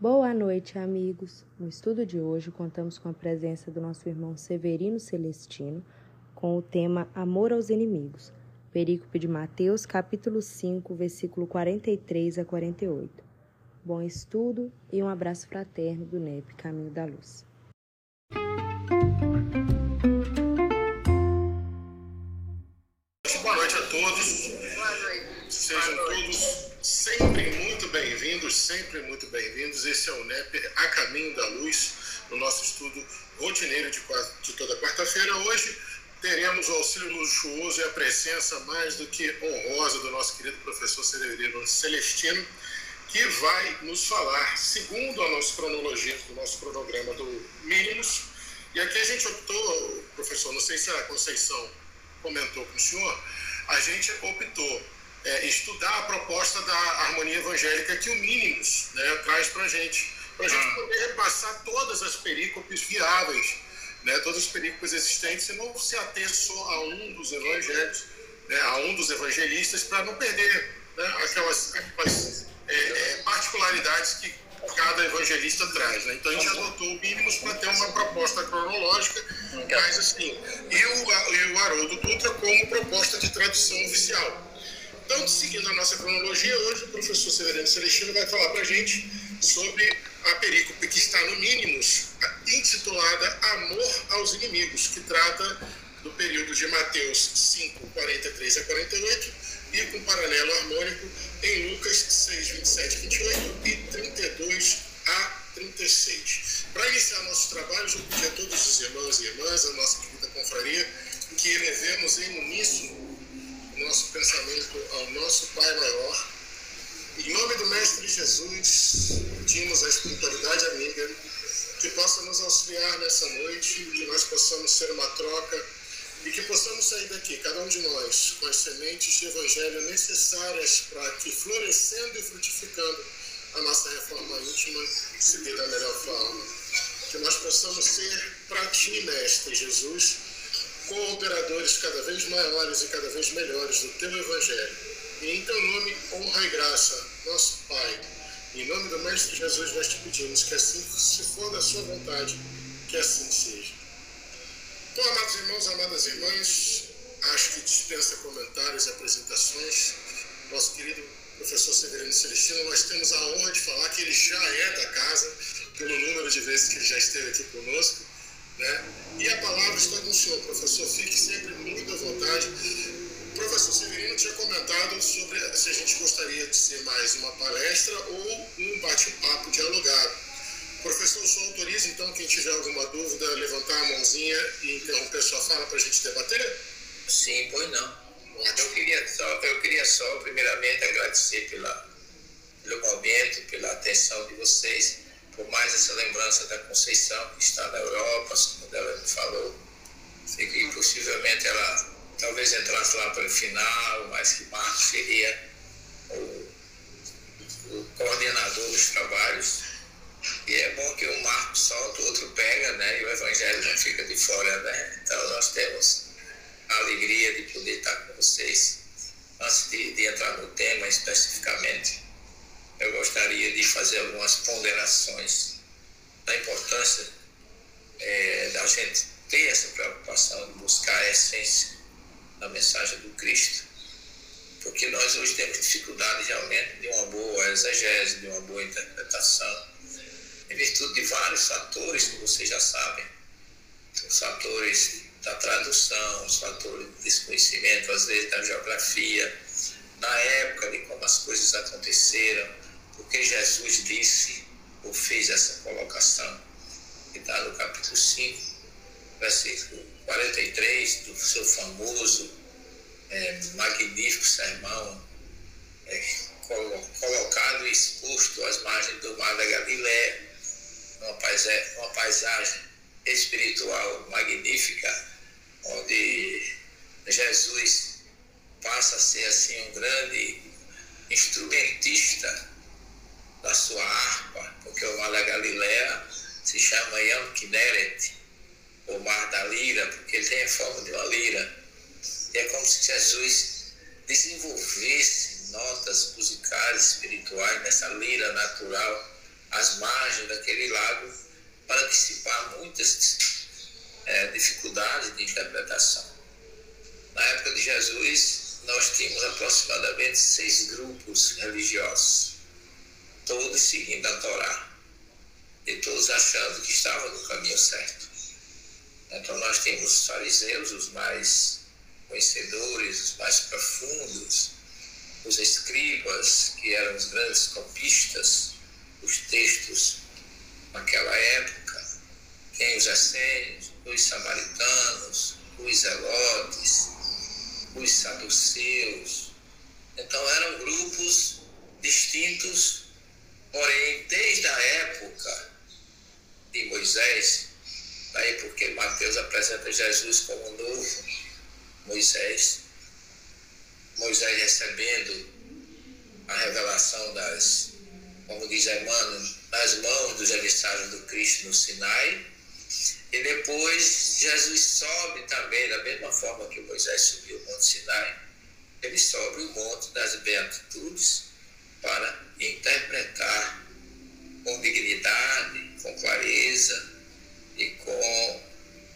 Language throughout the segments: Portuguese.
Boa noite, amigos. No estudo de hoje, contamos com a presença do nosso irmão Severino Celestino com o tema Amor aos Inimigos, perícope de Mateus, capítulo 5, versículo 43 a 48. Bom estudo e um abraço fraterno do NEP Caminho da Luz. Boa noite a todos. Sejam todos sempre muito bem-vindos, sempre muito bem-vindos. Esse é o NEP A Caminho da Luz, no nosso estudo rotineiro de, de toda quarta-feira. Hoje teremos o auxílio luxuoso e a presença mais do que honrosa do nosso querido professor Severino Celestino, que vai nos falar, segundo a nossa cronologia do nosso cronograma do Mínimos. E aqui a gente optou, professor, não sei se a Conceição comentou com o senhor, a gente optou é, estudar a proposta da harmonia evangélica que o Mínimos né, traz para a gente, para a gente ah. poder repassar todas as perícopes viáveis, né, todas as perícopes existentes, e não se ater só a um dos evangelhos, né, a um dos evangelistas, para não perder né, aquelas, aquelas é, é particularidades que cada evangelista traz. Né? Então a gente adotou o mínimos para ter uma proposta cronológica, mas assim, e o, e o Haroldo Dutra como proposta de tradução oficial. Então, seguindo a nossa cronologia, hoje o professor Severino Celestino vai falar para a gente sobre a perícope que está no Mínimos, intitulada Amor aos Inimigos, que trata do período de Mateus 5, 43 a 48 e com paralelo harmônico em Lucas 6, 27 a 28 e 32 a 36. Para iniciar nossos trabalhos, eu pedi a todos os irmãos e irmãs, a nossa querida confraria, que elevemos em uníssono nosso pensamento ao nosso Pai maior. Em nome do Mestre Jesus, pedimos a espiritualidade amiga que possa nos auxiliar nessa noite, que nós possamos ser uma troca e que possamos sair daqui, cada um de nós, com as sementes de evangelho necessárias para que, florescendo e frutificando, a nossa reforma íntima se dê da melhor forma. Que nós possamos ser para ti, Mestre Jesus, cooperadores cada vez maiores e cada vez melhores do teu Evangelho. E em teu nome, honra e graça, nosso Pai. Em nome do Mestre Jesus, nós te pedimos que assim, se for da sua vontade, que assim seja. Então, amados irmãos, amadas irmãs, acho que dispensa comentários e apresentações. Nosso querido professor Severino Celestino, nós temos a honra de falar que ele já é da casa, pelo número de vezes que ele já esteve aqui conosco. Né? E a palavra está com o senhor, professor. Fique sempre muito à vontade. O professor Severino tinha comentado sobre se a gente gostaria de ser mais uma palestra ou um bate-papo dialogado. Professor, o senhor autoriza, então, quem tiver alguma dúvida, levantar a mãozinha e interromper sua fala para a gente debater? Sim, pois não. Eu queria, só, eu queria só, primeiramente, agradecer pela, pelo momento, pela atenção de vocês por mais essa lembrança da Conceição, que está na Europa, como ela me falou, que possivelmente ela talvez entrasse lá para o final, mas que Marcos seria o, o coordenador dos trabalhos. E é bom que um Marco solta, o outro pega, né? E o Evangelho não fica de fora, né? Então nós temos a alegria de poder estar com vocês. Antes de, de entrar no tema especificamente, eu gostaria de fazer algumas ponderações da importância é, da gente ter essa preocupação de buscar a essência da mensagem do Cristo. Porque nós hoje temos dificuldade realmente de uma boa exegese, de uma boa interpretação, em virtude de vários fatores que vocês já sabem. Os fatores da tradução, os fatores de desconhecimento, às vezes da geografia, da época de como as coisas aconteceram, porque Jesus disse ou fez essa colocação, que está no capítulo 5, versículo 43, do seu famoso, é, magnífico sermão, é, colocado e exposto às margens do mar da Galiléia, uma paisagem, uma paisagem espiritual magnífica, onde Jesus passa a ser assim um grande instrumentista da sua harpa, porque o mar da Galileia se chama Yam Kineret, o mar da lira, porque ele tem a forma de uma lira. E é como se Jesus desenvolvesse notas musicais espirituais nessa lira natural às margens daquele lago para dissipar muitas é, dificuldades de interpretação. Na época de Jesus, nós tínhamos aproximadamente seis grupos religiosos, todos seguindo a Torá, e todos achando que estavam no caminho certo. Então, nós tínhamos os fariseus, os mais conhecedores, os mais profundos, os escribas, que eram os grandes copistas, os textos naquela época, tem os essênios, os samaritanos, os zelotes, os saduceus. Então eram grupos distintos, porém, desde a época de Moisés, daí porque Mateus apresenta Jesus como novo Moisés, Moisés recebendo a revelação das, como diz Emmanuel, nas mãos dos emissários do Cristo no Sinai, e depois Jesus sobe também, da mesma forma que Moisés subiu o Monte Sinai, ele sobe o Monte das Beatitudes para interpretar com dignidade, com clareza e com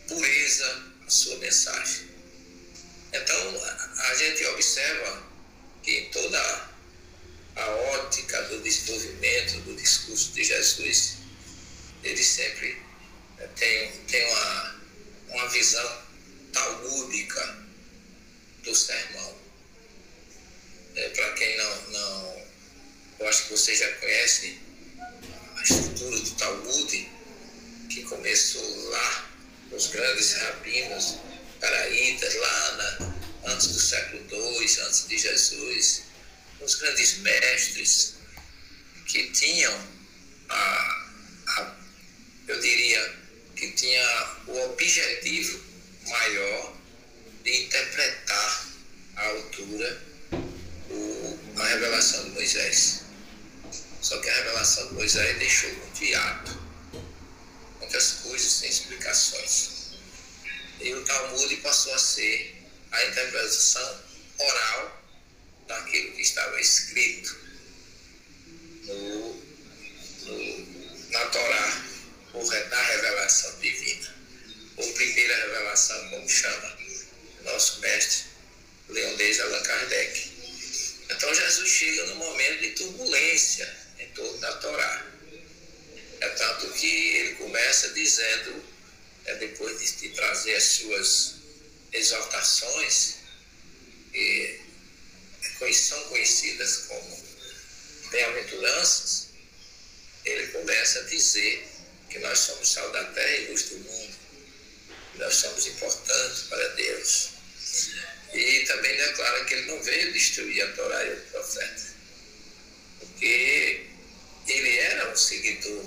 pureza a sua mensagem. Então, a gente observa que em toda a ótica do desenvolvimento do discurso de Jesus, ele sempre tem, tem uma, uma visão talmúdica do sermão. É, Para quem não, não, eu acho que você já conhece a estrutura do Talmud, que começou lá, os grandes rabinos paraítas, lá na, antes do século II, antes de Jesus, os grandes mestres que tinham a, a eu diria, que tinha o objetivo maior de interpretar à altura o, a revelação de Moisés. Só que a revelação de Moisés deixou muito hiato, muitas coisas sem explicações. E o Talmud passou a ser a interpretação oral daquilo que estava escrito no, no, na Torá ou na revelação divina, ou primeira revelação, como chama nosso mestre Leonês Allan Kardec. Então Jesus chega num momento de turbulência torno da Torá. É tanto que ele começa dizendo, é, depois de, trazer as suas exaltações, que são conhecidas como bem-aventuranças, ele começa a dizer que nós somos sal da terra e luz do mundo. Nós somos importantes para Deus. E também declara que ele não veio destruir a Torá e o profeta, porque ele era um seguidor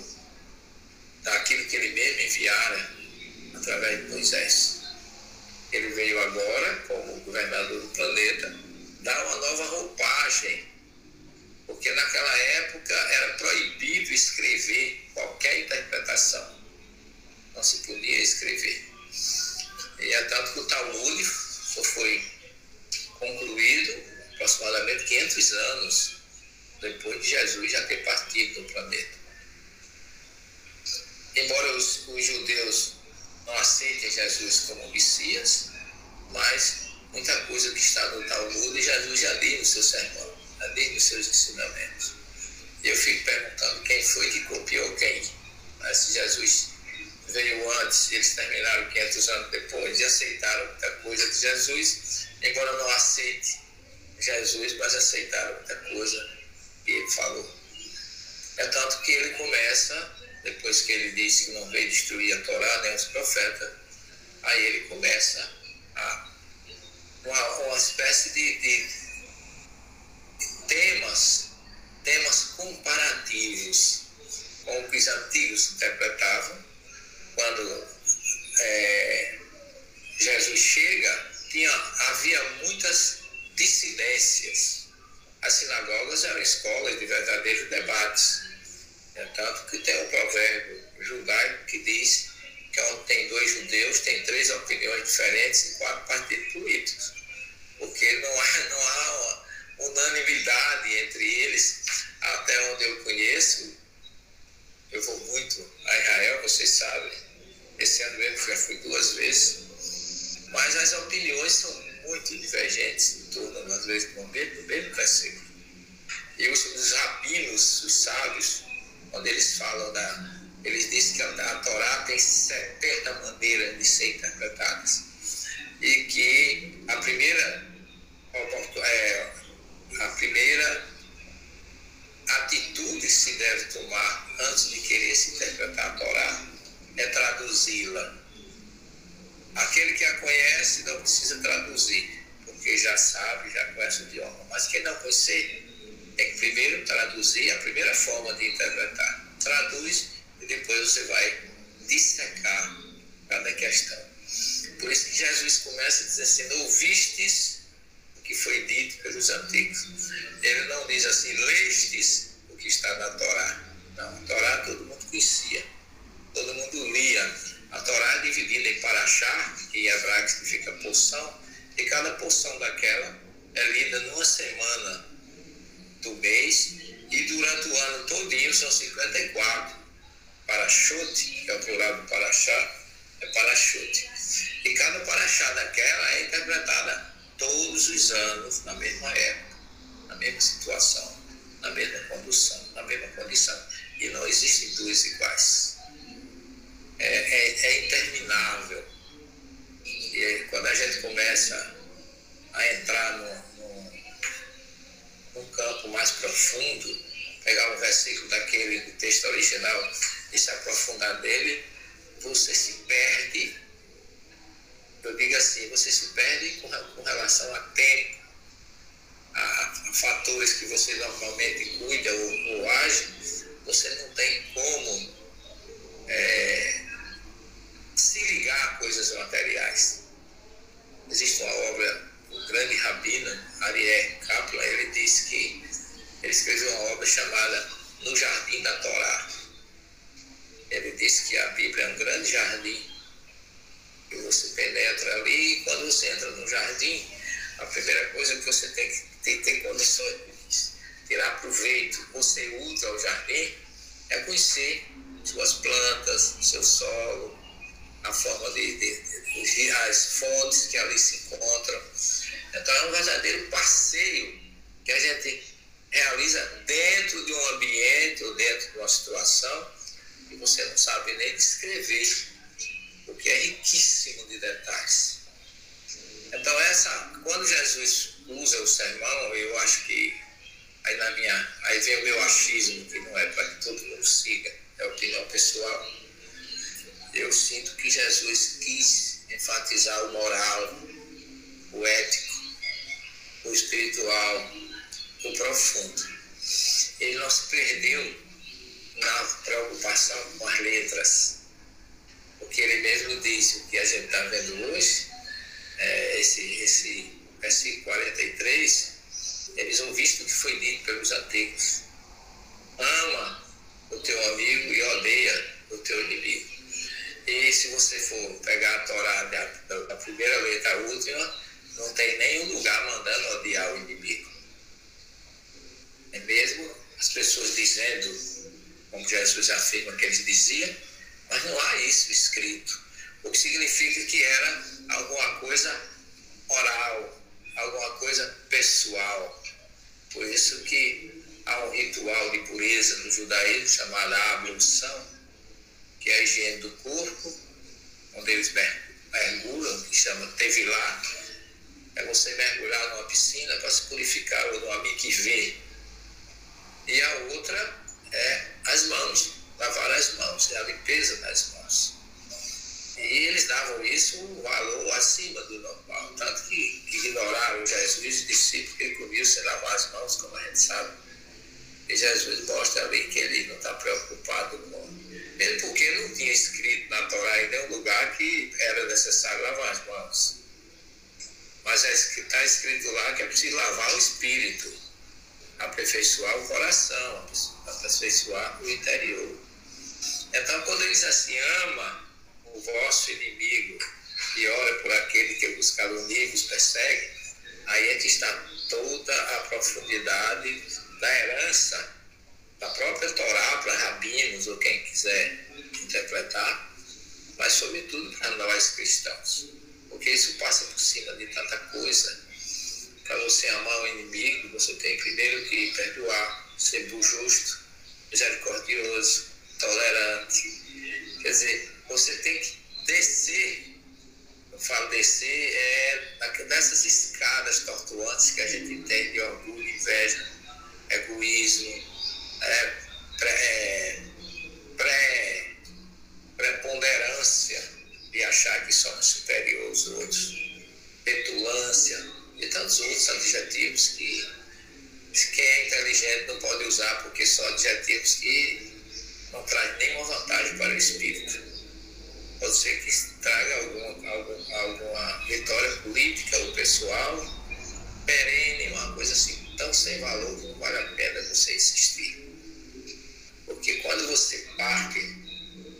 daquilo que ele mesmo enviara através de Moisés. Ele veio agora, como governador do planeta, dar uma nova roupagem porque naquela época era proibido escrever qualquer interpretação. Não se podia escrever. E é tanto que o Talmud só foi concluído aproximadamente 500 anos depois de Jesus já ter partido do planeta. Embora os, os judeus não aceitem Jesus como Messias, mas muita coisa que está no Talmud Jesus já disse no seu sermão ali nos seus ensinamentos. Eu fico perguntando quem foi que copiou quem. Mas se Jesus veio antes, eles terminaram 500 anos depois e aceitaram muita coisa de Jesus, embora não aceite Jesus, mas aceitaram muita coisa que ele falou. É tanto que ele começa, depois que ele disse que não veio destruir a Torá nem os profetas, aí ele começa a uma, uma espécie de, de temas, temas comparativos com o que os antigos interpretavam. Quando é, Jesus chega, tinha, havia muitas dissidências. As sinagogas eram escolas de verdadeiros debates. É tanto que tem um provérbio judaico que diz que onde tem dois judeus, tem três opiniões diferentes e quatro partidos políticos. Porque não há, não há unanimidade entre eles, até onde eu conheço, vocês sabem. Esse ano mesmo já fui duas vezes. Mas as opiniões são muito divergentes em torno, às vezes, do mesmo, mesmo versículo. E os, os rabinos, os sábios, quando eles falam da. Eles dizem que a, a Torá tem 70 maneiras de ser interpretadas. E que a primeira, é, a primeira atitude que se deve tomar antes de querer se interpretar a Torá é traduzi-la. Aquele que a conhece não precisa traduzir, porque já sabe, já conhece o idioma. Mas quem não conhecer, tem que primeiro traduzir a primeira forma de interpretar. Traduz e depois você vai dissecar cada questão. Por isso que Jesus começa a dizer assim: ouvistes o que foi dito pelos antigos. Ele não diz assim, lestes o que está na Torá. Não, a Torá todo mundo conhecia, todo mundo lia. A Torá é dividida em paraxá, que em hebraico significa porção, e cada porção daquela é lida numa semana do mês, e durante o ano todinho são 54. Parachote, que é o plural do paraxá, é parachote. E cada paraxá daquela é interpretada todos os anos, na mesma época, na mesma situação, na mesma condução, na mesma condição. E não existem duas iguais. É, é, é interminável. E quando a gente começa a entrar no, um campo mais profundo, pegar um versículo daquele do texto original e se aprofundar dele, você se perde. Eu digo assim, você se perde com, com relação a tempo, a, a, fatores que você normalmente cuida ou, ou age, você não tem como é, se ligar a coisas materiais. Existe uma obra o grande rabino Ariel Kaplan, ele disse que ele escreveu uma obra chamada No Jardim da Torá. Ele disse que a Bíblia é um grande jardim você penetra ali e quando você entra no jardim, a primeira coisa que você tem que ter, ter condições de tirar proveito, você usa o jardim, é conhecer suas plantas, seu solo, a forma de, de, de as fontes que ali se encontram. Então é um verdadeiro passeio que a gente realiza dentro de um ambiente ou dentro de uma situação que você não sabe nem descrever, o que é riquíssimo de detalhes. Então essa, quando Jesus usa o sermão, eu acho que aí na minha, aí vem o meu achismo, que não é para que todo mundo siga, é opinião pessoal. Eu sinto que Jesus quis enfatizar o moral, o ético, o espiritual, o profundo. Ele não se perdeu na preocupação com as letras. Porque ele mesmo disse o que a gente está vendo hoje, é, esse, esse versículo 43, eles vão visto o que foi dito pelos antigos. Ama o teu amigo e odeia o teu inimigo. E se você for pegar a Torá da, da primeira letra à última, não tem nenhum lugar mandando odiar o inimigo. É mesmo as pessoas dizendo, como Jesus afirma que eles diziam, mas não há isso escrito. O que significa que era alguma coisa oral, alguma coisa pessoal. Por isso que há um ritual de pureza no judaísmo chamado ablução, que é a higiene do corpo, onde eles mergulham, que chama tevilá, é você mergulhar numa piscina para se purificar, ou numa mikvê. E a outra é as mãos, lavar as mãos, é a limpeza das mãos. E eles davam isso um valor acima do normal, tanto que ignoraram Jesus e os discípulos que comiam sem lavar as mãos, como a gente sabe. E Jesus mostra ali que ele não está preocupado Mesmo porque não tinha escrito na Torá em nenhum lugar que era necessário lavar as mãos. Mas está é escrito lá que é preciso lavar o espírito, aperfeiçoar o coração, aperfeiçoar o interior. Então, quando ele diz assim, ama o vosso inimigo e ora por aquele que vos calunios persegue, aí é que está toda a profundidade da herança da própria Torá para rabinos ou quem quiser interpretar, mas sobretudo para nós cristãos, porque isso passa por cima de tanta coisa. Para você amar o inimigo, você tem primeiro que perdoar, ser justo, misericordioso, tolerante. Quer dizer, você tem que descer. Eu falo descer é dessas escadas tortuantes que a gente tem de orgulho, inveja, egoísmo, é, pré, pré, preponderância de achar que somos superiores aos outros, petulância e tantos outros adjetivos que quem é inteligente não pode usar porque são adjetivos que não trazem nenhuma vantagem para o espírito. Pode ser que traga alguma, alguma, alguma vitória política ou pessoal, perene, uma coisa assim tão sem valor que não vale a pena você insistir.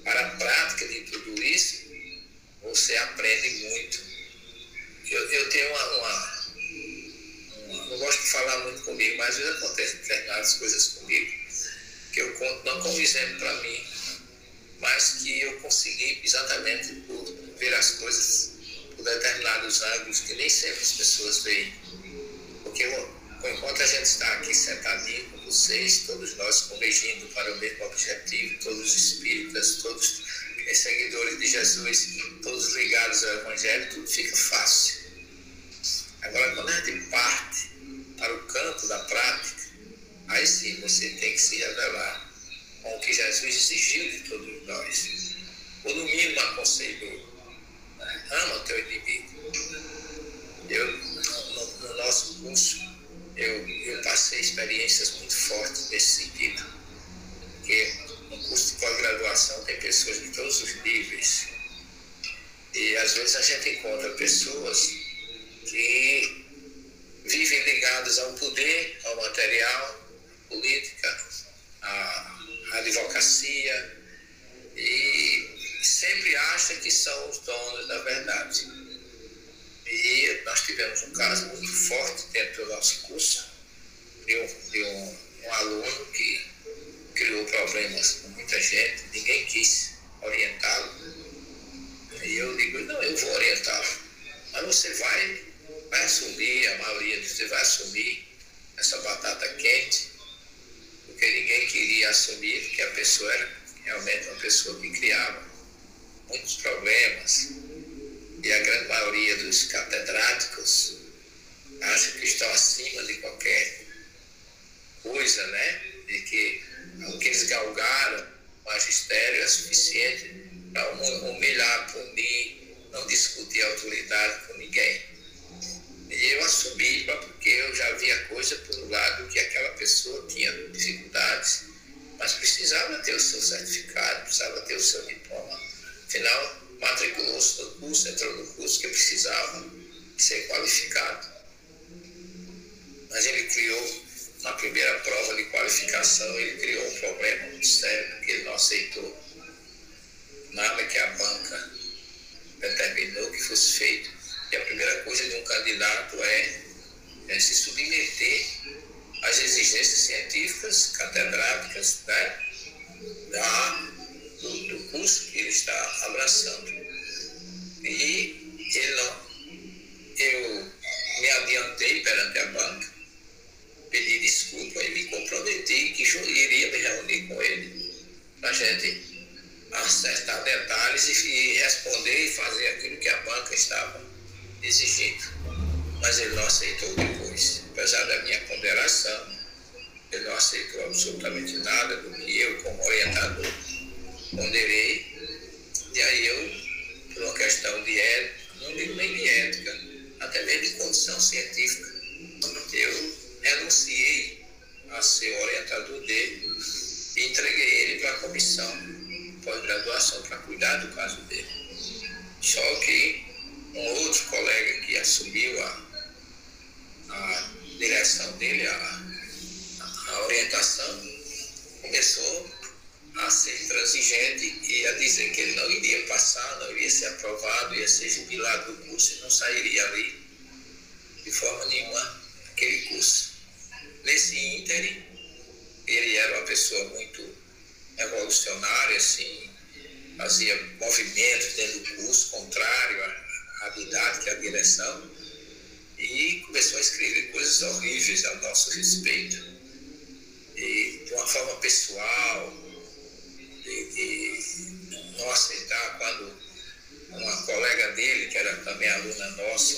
Para a prática de tudo isso, você aprende muito. Eu, eu tenho uma, uma, uma, Não gosto de falar muito comigo, mas às vezes acontecem determinadas coisas comigo que eu conto não como exemplo para mim, mas que eu consegui exatamente por ver as coisas por determinados ângulos que nem sempre as pessoas veem. Porque enquanto a gente está aqui sentadinho vocês, todos nós convergindo para o mesmo objetivo, todos os espíritas, todos seguidores de Jesus, todos ligados ao Evangelho, tudo fica fácil. Agora, quando a gente parte para o campo da prática, aí sim você tem que se revelar com o que Jesus exigiu de todos nós. Ou no mínimo aconselhou. Né? Ama o teu inimigo. Eu, no, no nosso curso, eu, eu passei experiências muito fortes nesse sentido. Porque no curso de pós-graduação tem pessoas de todos os níveis. E às vezes a gente encontra pessoas que vivem ligadas ao poder, ao material, política, à advocacia, e sempre acham que são os donos da verdade. Nós tivemos um caso muito forte dentro do nosso curso, de um, de um, um aluno que criou problemas com muita gente, ninguém quis orientá-lo. E eu digo, não, eu vou orientá-lo. Mas você vai, vai assumir, a maioria você vai assumir essa batata quente, porque ninguém queria assumir que a pessoa era realmente uma pessoa que criava muitos problemas, e a grande maioria dos catedráticos acha que estão acima de qualquer coisa, né? De que o que eles galgaram, o magistério é suficiente para humilhar, punir, não discutir autoridade com ninguém. E eu assumi, porque eu já via coisa por um lado que aquela pessoa tinha dificuldades, mas precisava ter o seu certificado, precisava ter o seu diploma. Afinal, matriculou-se no curso, entrou no curso que precisava ser qualificado. Mas ele criou, na primeira prova de qualificação, ele criou um problema muito sério, porque ele não aceitou nada que a banca determinou que fosse feito. E a primeira coisa de um candidato é, é se submeter às exigências científicas, catedráticas, né? da do, curso que ele está abraçando. E ele não, eu me adiantei perante a banca, pedi desculpa e me comprometi que iria me reunir com ele para a gente acertar detalhes e responder e fazer aquilo que a banca estava exigindo. Mas ele não aceitou depois. Apesar da minha ponderação, ele não aceitou absolutamente nada do que eu, como orientador, ponderei, e aí eu, por uma questão de ética, não digo nem de ética, até mesmo de condição científica, eu renunciei a ser orientador dele e entreguei ele para a comissão pós-graduação para cuidar do caso dele. Só que um outro colega que assumiu a, a direção dele, a, a orientação, começou a ser intransigente e a dizer que ele não iria passar, não iria ser aprovado, ia ser jubilado do curso e não sairia ali de forma nenhuma aquele curso. Nesse ínterim, ele era uma pessoa muito revolucionária, assim, fazia movimentos dentro do curso, contrário à, à didática, à direção, e começou a escrever coisas horríveis a nosso respeito, e de uma forma pessoal, de, de não aceitar quando uma colega dele, que era também aluna nossa,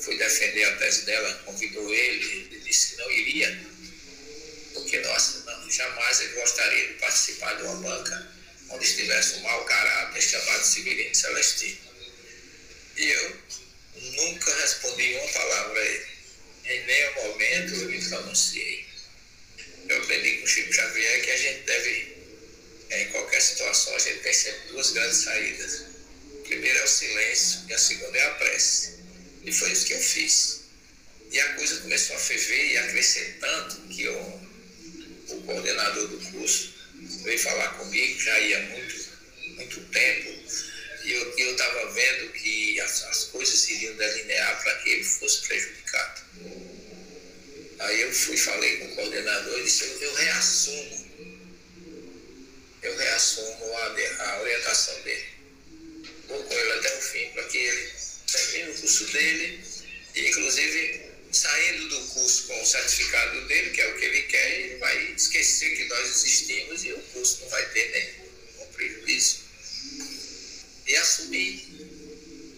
foi defender a tese dela, convidou ele, ele disse que não iria, porque, nossa, não, jamais ele gostaria de participar de uma banca onde estivesse um mau caráter chamado Severino Celestino. E eu nunca respondi uma palavra a ele. Em nenhum momento eu me pronunciei. Eu aprendi com o Chico Xavier que a gente deve, em qualquer situação, a gente tem sempre duas grandes saídas. A primeira é o silêncio e a segunda é a prece. E foi isso que eu fiz. E a coisa começou a ferver e a crescer tanto que eu, o coordenador do curso veio falar comigo, já ia muito, muito tempo, e eu estava vendo que as, as coisas iriam delinear para que ele fosse prejudicado. Aí eu fui, falei com o coordenador e disse, eu, eu reassumo, eu reassumo a, a orientação dele. Vou com ele até o fim para que ele termine o curso dele e inclusive saindo do curso com o certificado dele, que é o que ele quer, ele vai esquecer que nós existimos e o curso não vai ter nenhum prejuízo. E assumi.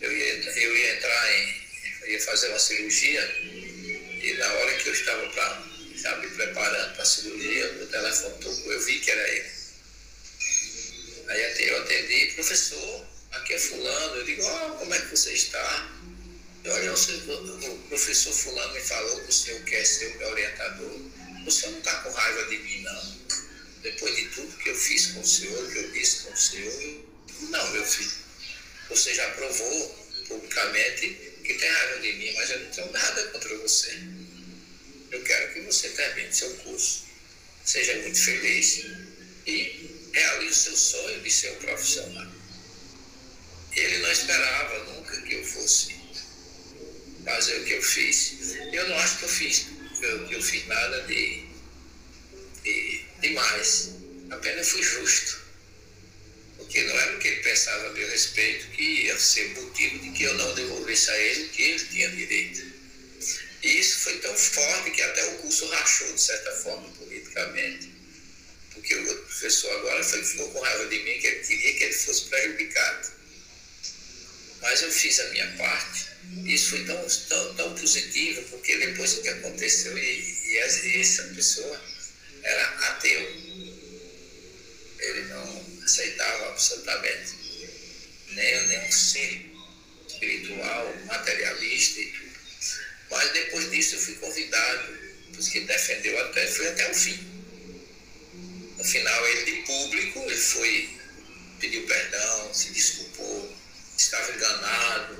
Eu ia, eu ia entrar em. Ia fazer uma cirurgia e na hora que eu estava pra, já me preparando para a cirurgia, o telefone tocou, eu vi que era ele. Aí eu atendi, professor, aqui é fulano, eu digo, oh, como é que você está? Olha, o professor fulano me falou que o senhor quer ser o meu orientador. O senhor não está com raiva de mim, não. Depois de tudo que eu fiz com o senhor, que eu disse com o senhor, não, meu filho. Você já provou publicamente que tem raiva de mim, mas eu não tenho nada contra você. Eu quero que você termine seu curso, seja muito feliz e realize o seu sonho de ser um profissional. Ele não esperava nunca que eu fosse fazer o que eu fiz. Eu não acho que eu fiz, que eu, que eu fiz nada de, de demais. Apenas fui justo. Porque não era o que ele pensava a meu respeito que ia ser motivo de que eu não devolvesse a ele o que ele tinha direito. E isso foi tão forte que até o curso rachou, de certa forma, politicamente. Porque o outro professor agora foi, ficou com raiva de mim, que ele queria que ele fosse prejudicado. Mas eu fiz a minha parte isso foi tão, tão, tão positivo, porque depois do que aconteceu, e, e essa pessoa era ateu. Ele não aceitava absolutamente nem, nenhum ser espiritual, materialista e tudo. Mas depois disso eu fui convidado, porque defendeu até, foi até o fim. Final, ele de público, ele foi, pediu perdão, se desculpou, estava enganado,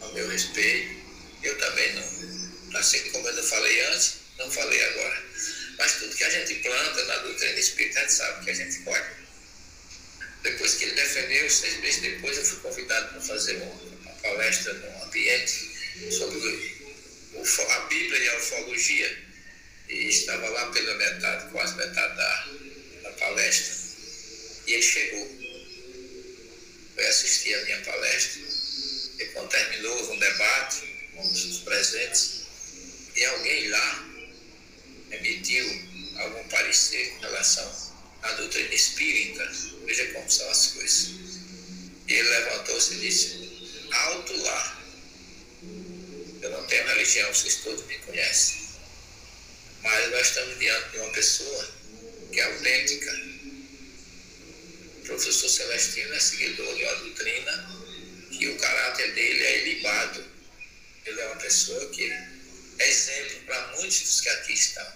ao meu respeito. Eu também não, assim como eu falei antes, não falei agora. Mas tudo que a gente planta na doutrina espírita, a gente sabe que a gente pode. Depois que ele defendeu, seis meses depois, eu fui convidado para fazer uma, palestra num ambiente sobre a Bíblia e a ufologia. E estava lá pela metade, quase metade da palestra. E ele chegou. Foi assistir a minha palestra e quando terminou, houve um debate com os presentes e alguém lá emitiu algum parecer com relação à doutrina espírita. Veja como são as coisas. E ele levantou-se e disse: Alto lá. Eu não tenho religião, vocês todos me conhecem. Mas nós estamos diante de uma pessoa que é autêntica. O professor Celestino é seguidor de uma doutrina que o caráter dele é ilibado. Ele é uma pessoa que é exemplo para muitos dos que aqui estão.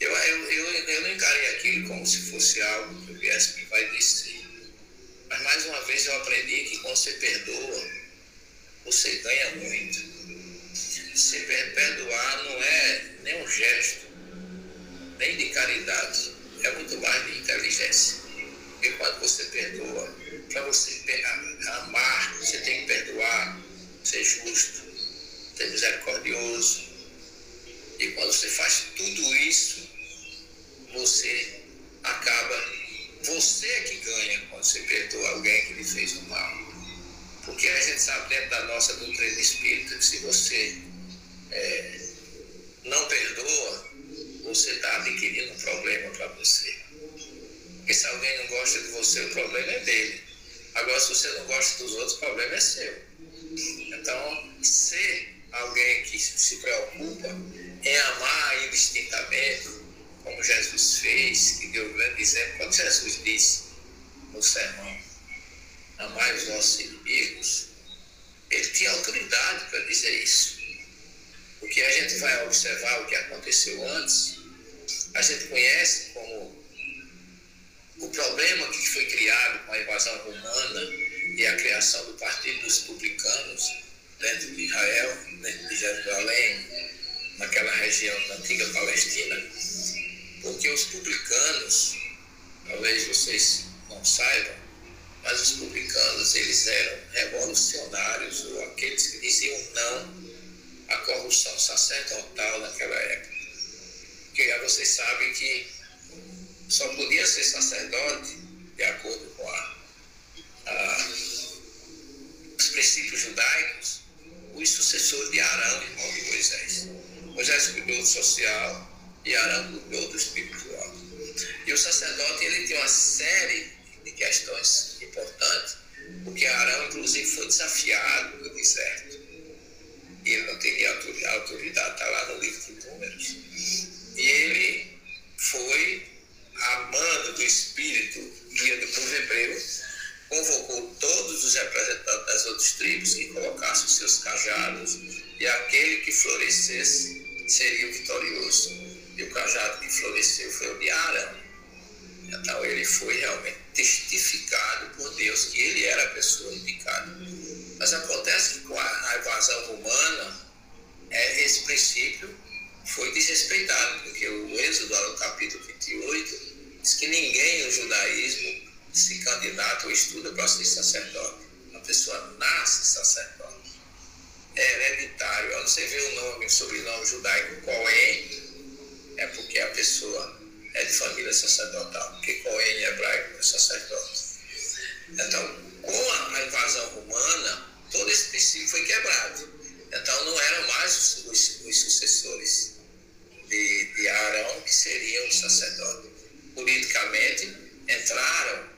Eu, eu, eu, eu não encarei aquilo como se fosse algo que eu viesse me vai descer. Mas mais uma vez eu aprendi que quando você perdoa, você ganha muito. Se perdoar não é nem um gesto, nem de caridade, é muito mais de inteligência. Porque quando você perdoa, para você amar, você tem que perdoar, ser justo, ser misericordioso. E quando você faz tudo isso, você acaba você é que ganha quando você perdoa alguém que lhe fez o mal. Porque a gente sabe dentro da nossa doutrina espírita que se você é, não perdoa, você está adquirindo um problema para você. Porque se alguém não gosta de você, o problema é dele. Agora, se você não gosta dos outros, o problema é seu. Então, ser alguém que se preocupa em amar indistintamente, como Jesus fez, que deu um grande exemplo, quando Jesus disse no sermão, amar os vossos inimigos, ele tinha autoridade para dizer isso. Porque a gente vai observar o que aconteceu antes, a gente conhece como o problema que foi criado com a invasão romana e a criação do Partido dos Republicanos dentro de Israel, dentro de Jerusalém, naquela região da antiga Palestina, porque os publicanos, talvez vocês não saibam, mas os publicanos eles eram revolucionários ou aqueles que diziam não à corrupção sacerdotal naquela época. Porque vocês sabem que só podia ser sacerdote de acordo com a, a, os princípios judaicos os sucessores de Arão, irmão de Moisés. Moisés cuidou do social e Arão cuidou do espiritual. E o sacerdote ele tinha uma série de questões importantes, porque Arão, inclusive, foi desafiado no deserto. Ele não teria autoridade, está lá no livro de Números. E ele foi amando do Espírito, guia do povo hebreu, convocou todos os representantes das outras tribos que colocassem os seus cajados, e aquele que florescesse seria o vitorioso. E o cajado que floresceu foi o de Arão. Então ele foi realmente testificado por Deus que ele era a pessoa indicada. Mas acontece que com a invasão romana, é, esse princípio foi desrespeitado, porque o Êxodo, capítulo 28, diz que ninguém no judaísmo se candidata ou estuda para ser sacerdote. A pessoa nasce sacerdote. É hereditário. Você vê o nome, o sobrenome judaico Cohen, é porque a pessoa é de família sacerdotal. Porque Cohen em hebraico é sacerdote. Então, com a invasão romana, todo esse princípio foi quebrado. Então, não eram mais os, os, os sucessores de, de Arão que seriam os sacerdotes. Politicamente, entraram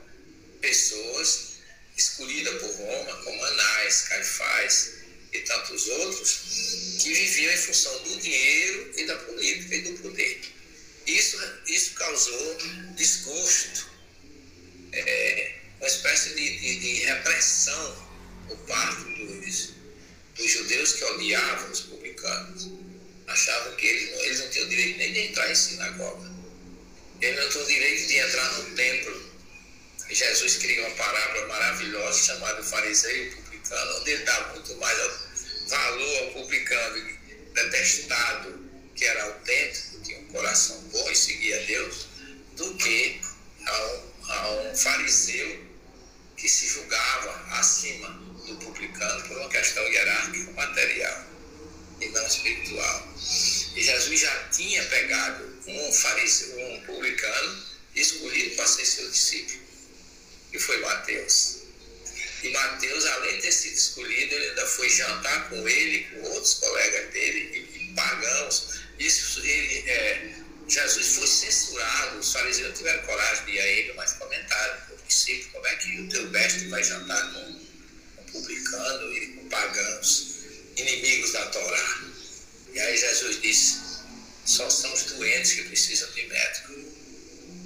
pessoas escolhidas por Roma, como Anás, Caifás e tantos outros, que viviam em função do dinheiro e da política e do poder. Isso, isso causou desgosto, é, uma espécie de, de, de, repressão por parte dos, dos judeus que odiavam os publicanos. Achavam que eles não, eles não tinham direito nem de entrar em sinagoga. Eles não tinham direito de entrar no templo Jesus cria uma parábola maravilhosa chamada fariseu publicano, onde ele dá muito mais valor ao publicano detestado, que era autêntico, tinha um coração bom e seguia Deus, do que a um, a um fariseu que se julgava acima do publicano por uma questão hierárquica material e não espiritual. E Jesus já tinha pegado um fariseu, um publicano, escolhido para ser seu discípulo que foi Mateus. E Mateus, além de ter sido escolhido, ele ainda foi jantar com ele, com outros colegas dele, e, pagãos. Isso, ele, é, Jesus foi censurado, os fariseus tiveram coragem de ir a ele, mas comentaram o como é que o teu mestre vai jantar com publicano e com pagãos, inimigos da Torá. E aí Jesus disse, só são os doentes que precisam de médico,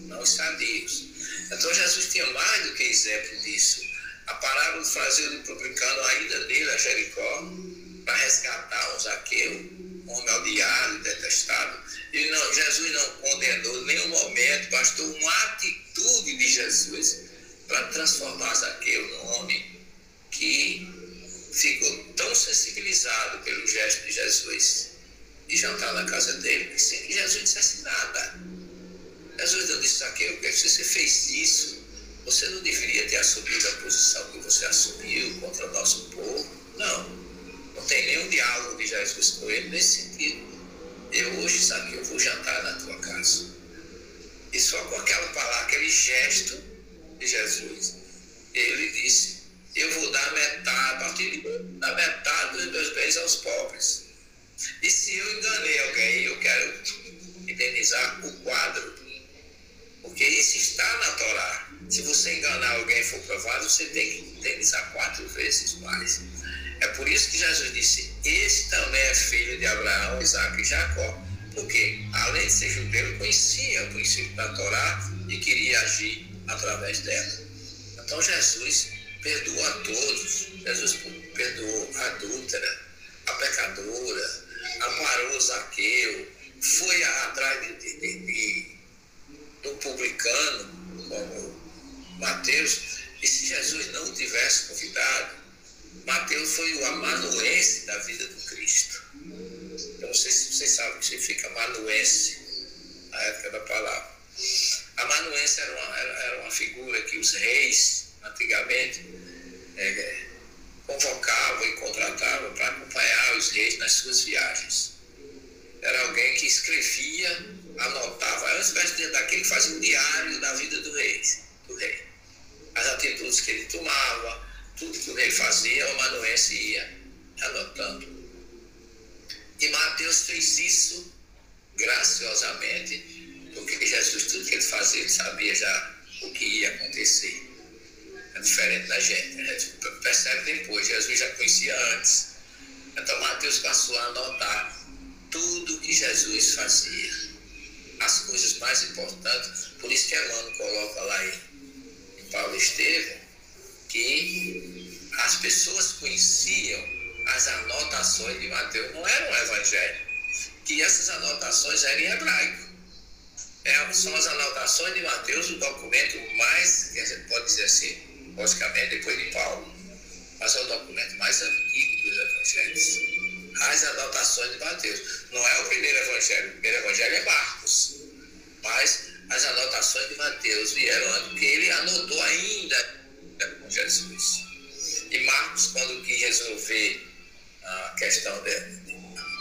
não os sadios. Então Jesus tinha mais do que exemplo disso. A parábola do fariseu do publicano, a ida dele a Jericó, para resgatar um Zaqueu, homem odiado e detestado. Ele não, Jesus não condenou em nenhum momento, bastou uma atitude de Jesus para transformar Zaqueu num homem que ficou tão sensibilizado pelo gesto de Jesus de jantar na casa dele, sem que Jesus dissesse nada. Jesus não disse Zaqueu, porque se você fez isso, você não deveria ter assumido a posição que você assumiu contra o nosso povo. Não. Não tem nenhum diálogo de Jesus com ele nesse sentido. Eu hoje, que eu vou jantar na tua casa. E só com aquela palavra, aquele gesto, de Jesus, ele disse: Eu vou dar metade, a partir da metade dos meus bens aos pobres. E se eu enganei alguém, eu quero indenizar o quadro. Porque isso está na Torá. Se você enganar alguém e for provado, você tem que indenizar quatro vezes mais. É por isso que Jesus disse: Esse também é filho de Abraão, Isaac e Jacó. Porque, além de ser judeu, conhecia o princípio da Torá e queria agir através dela. Então, Jesus perdoou a todos. Jesus perdoou a adúltera, a pecadora, amparou Zaqueu, foi atrás de, de, de, do publicano, como Mateus, e se Jesus não o tivesse convidado, Mateus foi o amanuense da vida do Cristo. Eu não sei se vocês sabem o que significa amanuense, na época da palavra. Amanuense era uma, era, era uma figura que os reis, antigamente, é, convocavam e contratavam para acompanhar os reis nas suas viagens. Era alguém que escrevia, anotava, era uma espécie daquele que fazia um diário da vida do rei, do rei. As atitudes que ele tomava, tudo que o rei fazia, o amanuense ia anotando. E Mateus fez isso graciosamente, porque Jesus, tudo que ele fazia, ele sabia já o que ia acontecer. É diferente da gente. A gente percebe depois, Jesus já conhecia antes. Então Mateus passou a anotar tudo que Jesus fazia. As coisas mais importantes. Por isso que Emmanuel coloca lá em Paulo Estevam que as pessoas conheciam as anotações de Mateus. Não era um evangelho. Que essas anotações eram em hebraico. É, são as anotações de Mateus, o documento mais, que a pode dizer assim, logicamente depois de Paulo, mas é o documento mais antigo dos evangelhos. As anotações de Mateus. Não é o primeiro evangelho, o primeiro evangelho é Marcos, mas as anotações de Mateus vieram porque ele anotou ainda com Jesus. E Marcos, quando quis resolver a questão de,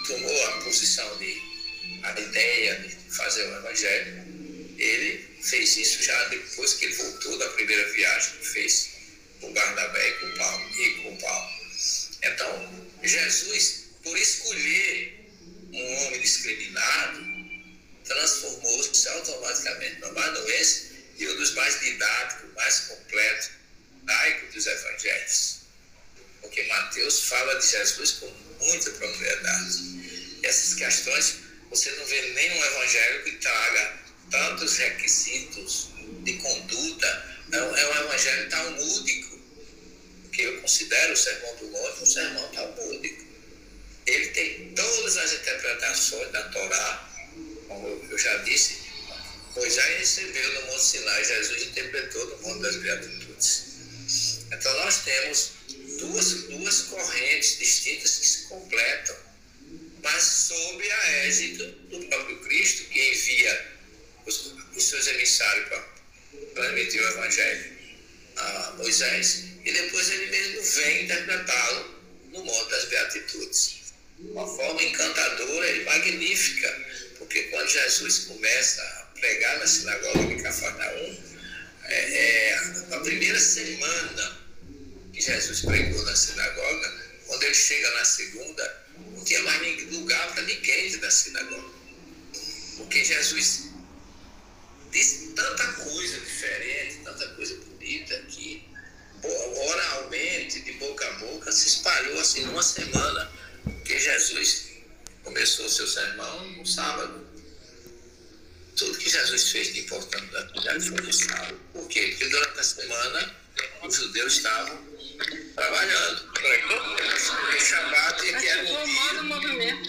tomou a posição de a ideia de fazer o evangelho, ele fez isso já depois que ele voltou da primeira viagem que fez com Barnabé e com Paulo. E com Paulo. Então, Jesus, por escolher um homem discriminado, transformou-se automaticamente no amanuense e um dos mais didáticos, mais completos, laico dos evangelhos. Porque Mateus fala de Jesus com muita propriedade. Essas questões você não vê nenhum evangelho que traga tantos requisitos de conduta. É um, é evangelho talmúdico, que eu considero o Sermão do Monte um sermão talmúdico. Ele tem todas as interpretações da Torá, como eu já disse, Moisés recebeu no Monte Sinai, Jesus interpretou no Monte das Beatitudes. Então nós temos duas, duas correntes distintas que se completam, mas sob a égide do próprio Cristo, que envia os, os seus emissários para transmitir o Evangelho a Moisés, e depois ele mesmo vem interpretá-lo no Monte das Beatitudes. Uma forma encantadora e magnífica, porque quando Jesus começa a pregar na sinagoga de Cafarnaum, é, é, a primeira semana que Jesus pregou na sinagoga, quando ele chega na segunda, não tinha mais lugar para ninguém da sinagoga. Porque Jesus disse tanta coisa diferente, tanta coisa bonita que oralmente, de boca a boca, se espalhou assim numa semana, porque Jesus começou seu sermão no sábado. Tudo que Jesus fez de importante atividade foi no sábado. Por quê? Porque durante a semana os judeus estavam trabalhando. O Shabat que era um dia...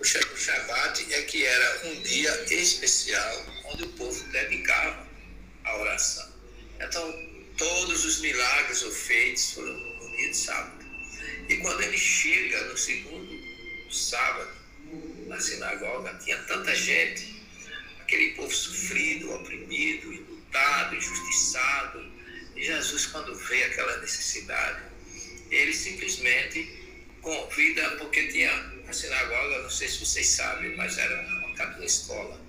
O Shabat é que era um dia especial onde o povo dedicava a oração. Então, todos os milagres ou feitos foram no dia de sábado. E quando ele chega no segundo sábado, na sinagoga, tinha tanta gente, aquele povo sofrido, oprimido, lutado, injustiçado. E Jesus, quando vê aquela necessidade, ele simplesmente convida, porque tinha a sinagoga, não sei se vocês sabem, mas era uma, uma escola,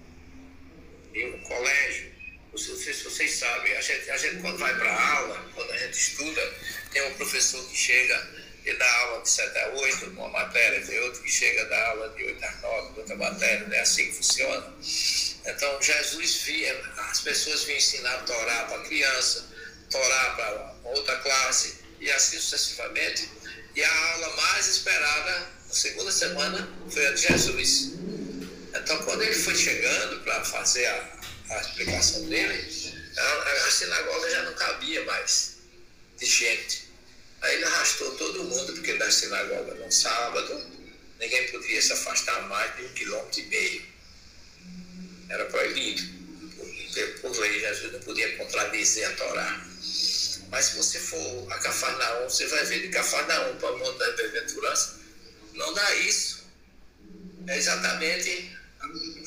e um colégio. Não sei se vocês sabem, a gente, a gente quando vai para aula, quando a gente estuda, tem um professor que chega e dá aula de 7 a 8 numa matéria, tem outro que chega a dar aula de 8 a 9 outra matéria, é assim que funciona. Então, Jesus via, as pessoas vinham ensinar a Torá para criança, Torá para outra classe, e assim sucessivamente. E a aula mais esperada, na segunda semana, foi a de Jesus. Então, quando ele foi chegando para fazer a, a, explicação dele, a, a sinagoga já não cabia mais de gente. Aí ele arrastou todo mundo, porque da sinagoga no sábado, ninguém podia se afastar mais de um quilômetro e meio. Era proibido. Por, por lei, Jesus não podia contradizer a Torá. Mas se você for a Cafarnaum, você vai ver de Cafarnaum para o Monte da Bem-aventurança, não dá isso. É exatamente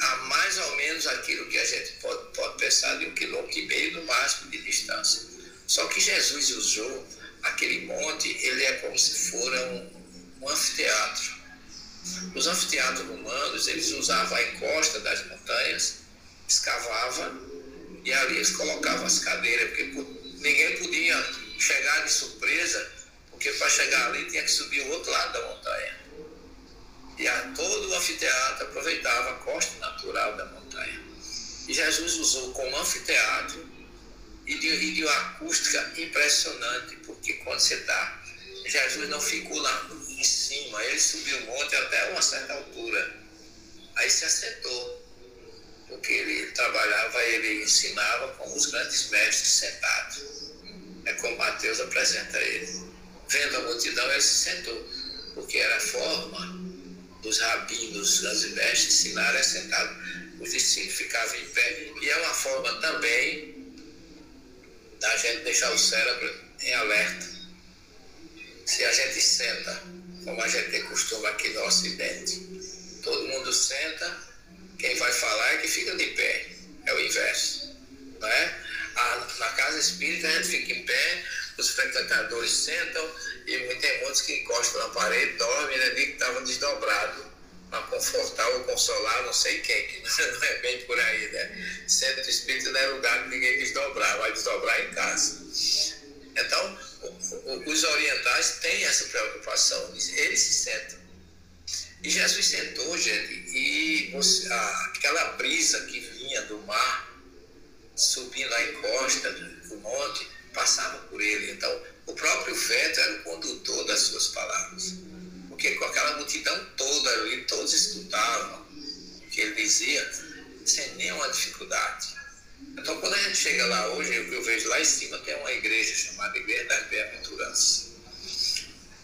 a mais ou menos aquilo que a gente pode, pode pensar de um quilômetro e meio no máximo de distância. Só que Jesus usou aquele monte, ele é como se fosse um, um anfiteatro. Os anfiteatros romanos, eles usavam a encosta das montanhas, escavavam e ali eles colocavam as cadeiras, porque ninguém podia chegar de surpresa, porque para chegar ali tinha que subir o outro lado da montanha. E a, todo o anfiteatro aproveitava a costa natural da montanha. E Jesus usou como anfiteatro e de, e de uma acústica impressionante, porque quando você está. Jesus não ficou lá em cima, ele subiu o monte até uma certa altura. Aí se assentou, porque ele trabalhava, ele ensinava com os grandes mestres sentados. É como Mateus apresenta ele. Vendo a multidão, ele se sentou, porque era a forma dos rabinos das mestres ensinar é sentado. Os discípulos ficavam em pé. E é uma forma também da gente deixar o cérebro em alerta. Se a gente senta, como a gente tem costume aqui no Ocidente, todo mundo senta, quem vai falar é que fica de pé. É o inverso. Não é? na casa espírita a gente fica em pé, os frequentadores sentam e tem muitos que encostam na parede, dormem, né? que estava desdobrado para confortar ou consolar não sei quem, que não é bem por aí, né? Centro espírita não é lugar que ninguém desdobrar, vai desdobrar em casa. Então, os orientais têm essa preocupação, eles se sentam. E Jesus sentou, gente, e aquela brisa que vinha do mar, subindo a encosta do monte, passava por ele. Então, o próprio vento era o condutor das suas palavras. Porque com aquela multidão toda ali, todos escutavam o que ele dizia, sem nenhuma dificuldade. Então, quando a gente chega lá hoje, eu, eu vejo lá em cima tem uma igreja chamada Igreja das Bem-aventuranças.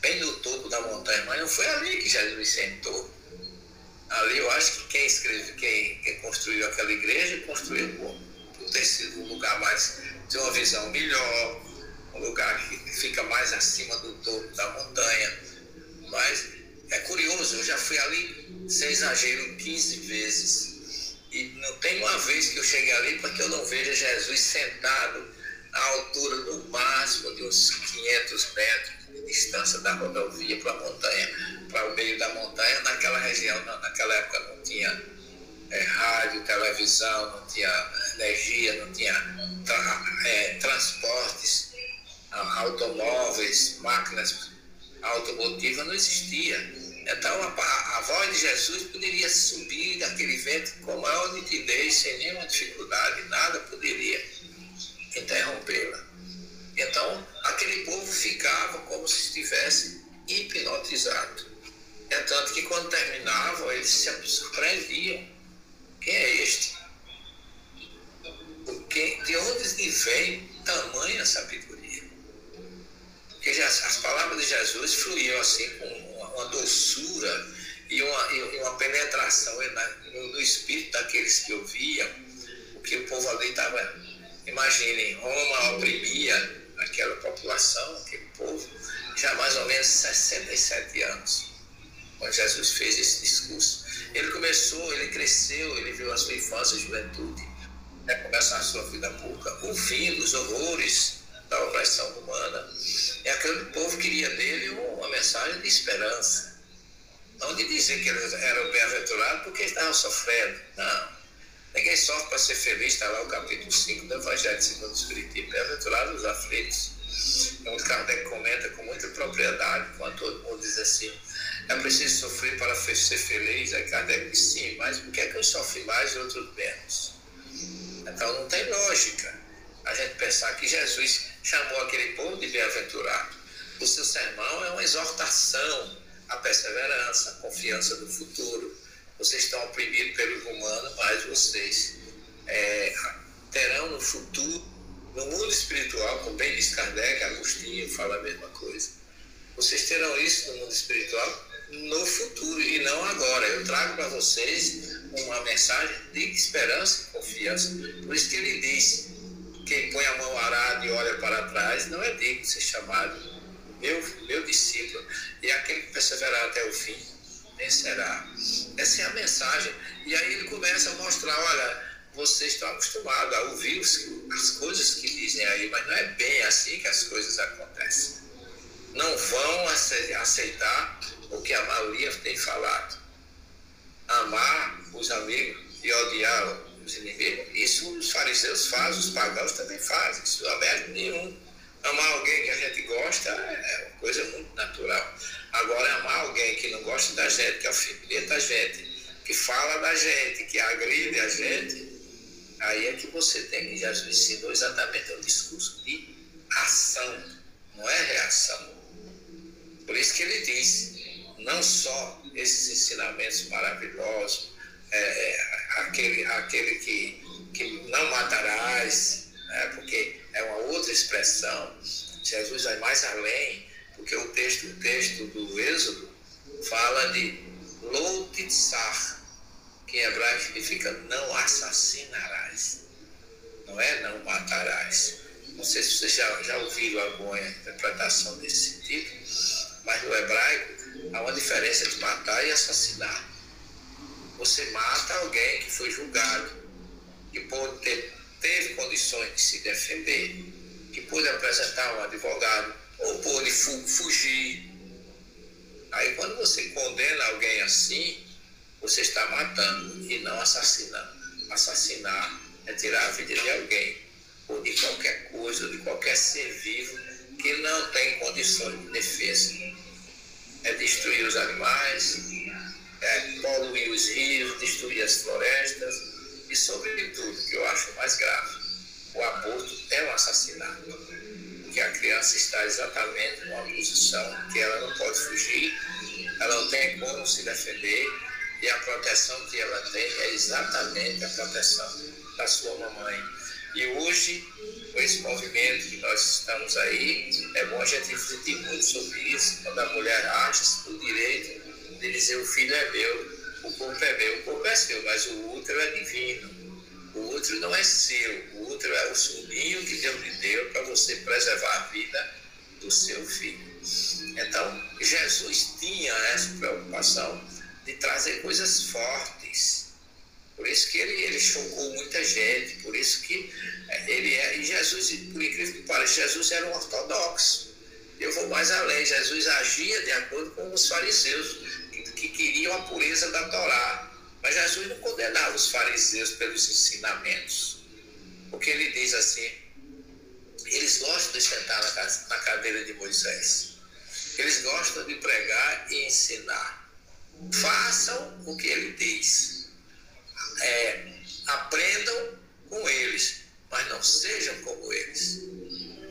Bem no topo da montanha, mas não foi ali que Jesus sentou. Ali eu acho que quem escreveu, quem, quem construiu aquela igreja, construiu por ter sido um lugar mais ter uma visão melhor, um lugar que fica mais acima do topo da montanha. Mas é curioso, eu já fui ali, sem exagero, 15 vezes. E não tem uma vez que eu cheguei ali para que eu não veja Jesus sentado à altura no máximo de uns 500 metros de distância da rodovia para a montanha, para o meio da montanha. Naquela região, naquela época não tinha é, rádio, televisão, não tinha energia, não tinha tra é, transportes, automóveis, máquinas automotivas, não existia. Então a, a, voz de Jesus poderia subir daquele vento com maior nitidez, sem nenhuma dificuldade, nada poderia interrompê-la. Então aquele povo ficava como se estivesse hipnotizado. É tanto que quando terminavam, eles se surpreendiam. Quem é este? De onde vem tamanha sabedoria? Porque as palavras de Jesus fluíam assim com uma, uma doçura e uma, e uma penetração no, no, espírito daqueles que ouviam, porque o povo ali estava, imaginem, Roma oprimia aquela população, aquele povo, já mais ou menos 67 anos, quando Jesus fez esse discurso. Ele começou, ele cresceu, ele viu a sua infância e juventude né, começar a sua vida pública, ouvindo os horrores da opressão humana. E aquele povo queria dele uma mensagem de esperança. Não de dizer que ele era bem-aventurado porque estava sofrendo. Não. Ninguém sofre para ser feliz, está lá o capítulo 5 do Evangelho segundo o Espiritismo. Bem-aventurados os aflitos. Então, Kardec comenta com muita propriedade, quando todo mundo diz assim, é preciso sofrer para ser feliz? Aí Kardec diz sim, mas por que, é que eu sofro mais e outros menos? Então não tem lógica a gente pensar que Jesus chamou aquele povo de bem-aventurado. O seu sermão é uma exortação à perseverança, à confiança do futuro. Vocês estão oprimidos pelo humano, mas vocês é, terão no futuro, no mundo espiritual, como bem diz Kardec, Agostinho fala a mesma coisa. Vocês terão isso no mundo espiritual no futuro e não agora. Eu trago para vocês uma mensagem de esperança e confiança. Por isso que ele diz: quem põe a mão arada e olha para trás não é digno de ser chamado meu, meu discípulo. E aquele que perseverar até o fim vencerá. Essa é a mensagem. E aí ele começa a mostrar: olha. Vocês estão acostumados a ouvir as coisas que dizem aí, mas não é bem assim que as coisas acontecem. Não vão aceitar o que a maioria tem falado. Amar os amigos e odiar. Isso os fariseus fazem, os pagãos também fazem. Isso não é mérito nenhum. Amar alguém que a gente gosta é uma coisa muito natural. Agora, amar alguém que não gosta da gente, que alfineta a gente, que fala da gente, que agride a gente, aí é que você tem que Jesus ensinou exatamente o discurso de ação, não é reação. Por isso que ele diz: não só esses ensinamentos maravilhosos, é, aquele, aquele que, que não matarás, né, porque é uma outra expressão. Jesus vai mais além, porque o texto, o texto do Êxodo fala de lotitsar, que em hebraico significa não assassinarás, não é não matarás. Não sei se vocês já, já ouviram alguma interpretação desse sentido, mas no hebraico há uma diferença entre matar e assassinar. Você mata alguém que foi julgado, que pôde ter, teve condições de se defender, que pôde apresentar um advogado, ou pôde fu fugir. Aí quando você condena alguém assim, você está matando e não assassinando. Assassinar é tirar a vida de alguém, ou de qualquer coisa, de qualquer ser vivo que não tem condições de defesa é destruir os animais, é poluir os rios, destruir as florestas e, sobretudo, que eu acho mais grave, o aborto é um assassinato, porque a criança está exatamente numa posição que ela não pode fugir, ela não tem como se defender e a proteção que ela tem é exatamente a proteção da sua mamãe. E hoje, com esse movimento que nós estamos aí, é bom a gente refletir muito sobre isso. Quando a mulher acha o direito de dizer o filho é meu, o corpo é meu, o corpo é seu, mas o útero é divino. O útero não é seu, o útero é o sobrinho que Deus lhe deu para você preservar a vida do seu filho. Então, Jesus tinha essa preocupação de trazer coisas fortes por isso que ele, ele chocou muita gente, por isso que ele é. E Jesus, por incrível que pareça, Jesus era um ortodoxo. Eu vou mais além, Jesus agia de acordo com os fariseus, que, que queriam a pureza da Torá. Mas Jesus não condenava os fariseus pelos ensinamentos. Porque ele diz assim: eles gostam de sentar na, na cadeira de Moisés. Eles gostam de pregar e ensinar. Façam o que ele diz é, aprendam com eles, mas não sejam como eles.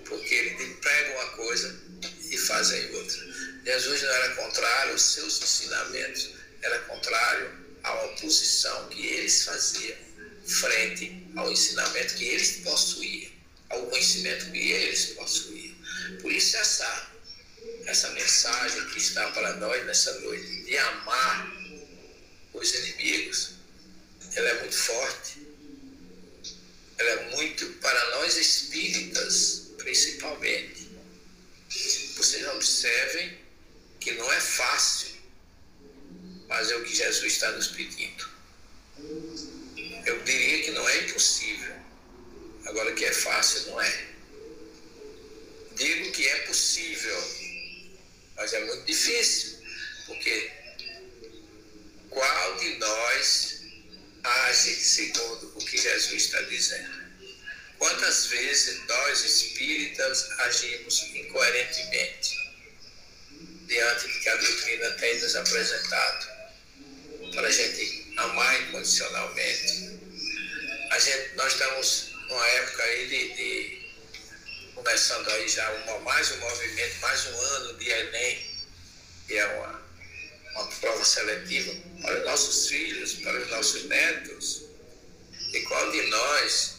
Porque eles pregam uma coisa e fazem outra. Jesus não era contrário aos seus ensinamentos, era contrário à oposição que eles faziam frente ao ensinamento que eles possuíam, ao conhecimento que eles possuíam. Por isso essa, essa mensagem que está para nós nessa noite, de amar os inimigos, ela é muito forte. Ela é muito para nós espíritas, principalmente. Vocês observem que não é fácil, mas é o que Jesus está nos pedindo. Eu diria que não é impossível. Agora que é fácil, não é. Digo que é possível, mas é muito difícil, porque qual de nós age segundo o que Jesus está dizendo. Quantas vezes nós espíritas agimos incoerentemente diante do que a doutrina tem nos apresentado para a gente amar incondicionalmente? A gente, nós estamos numa época aí de, de começando aí já uma, mais um movimento, mais um ano de Enem, que é uma, uma prova seletiva para os nossos filhos, para os nossos netos. E qual de nós,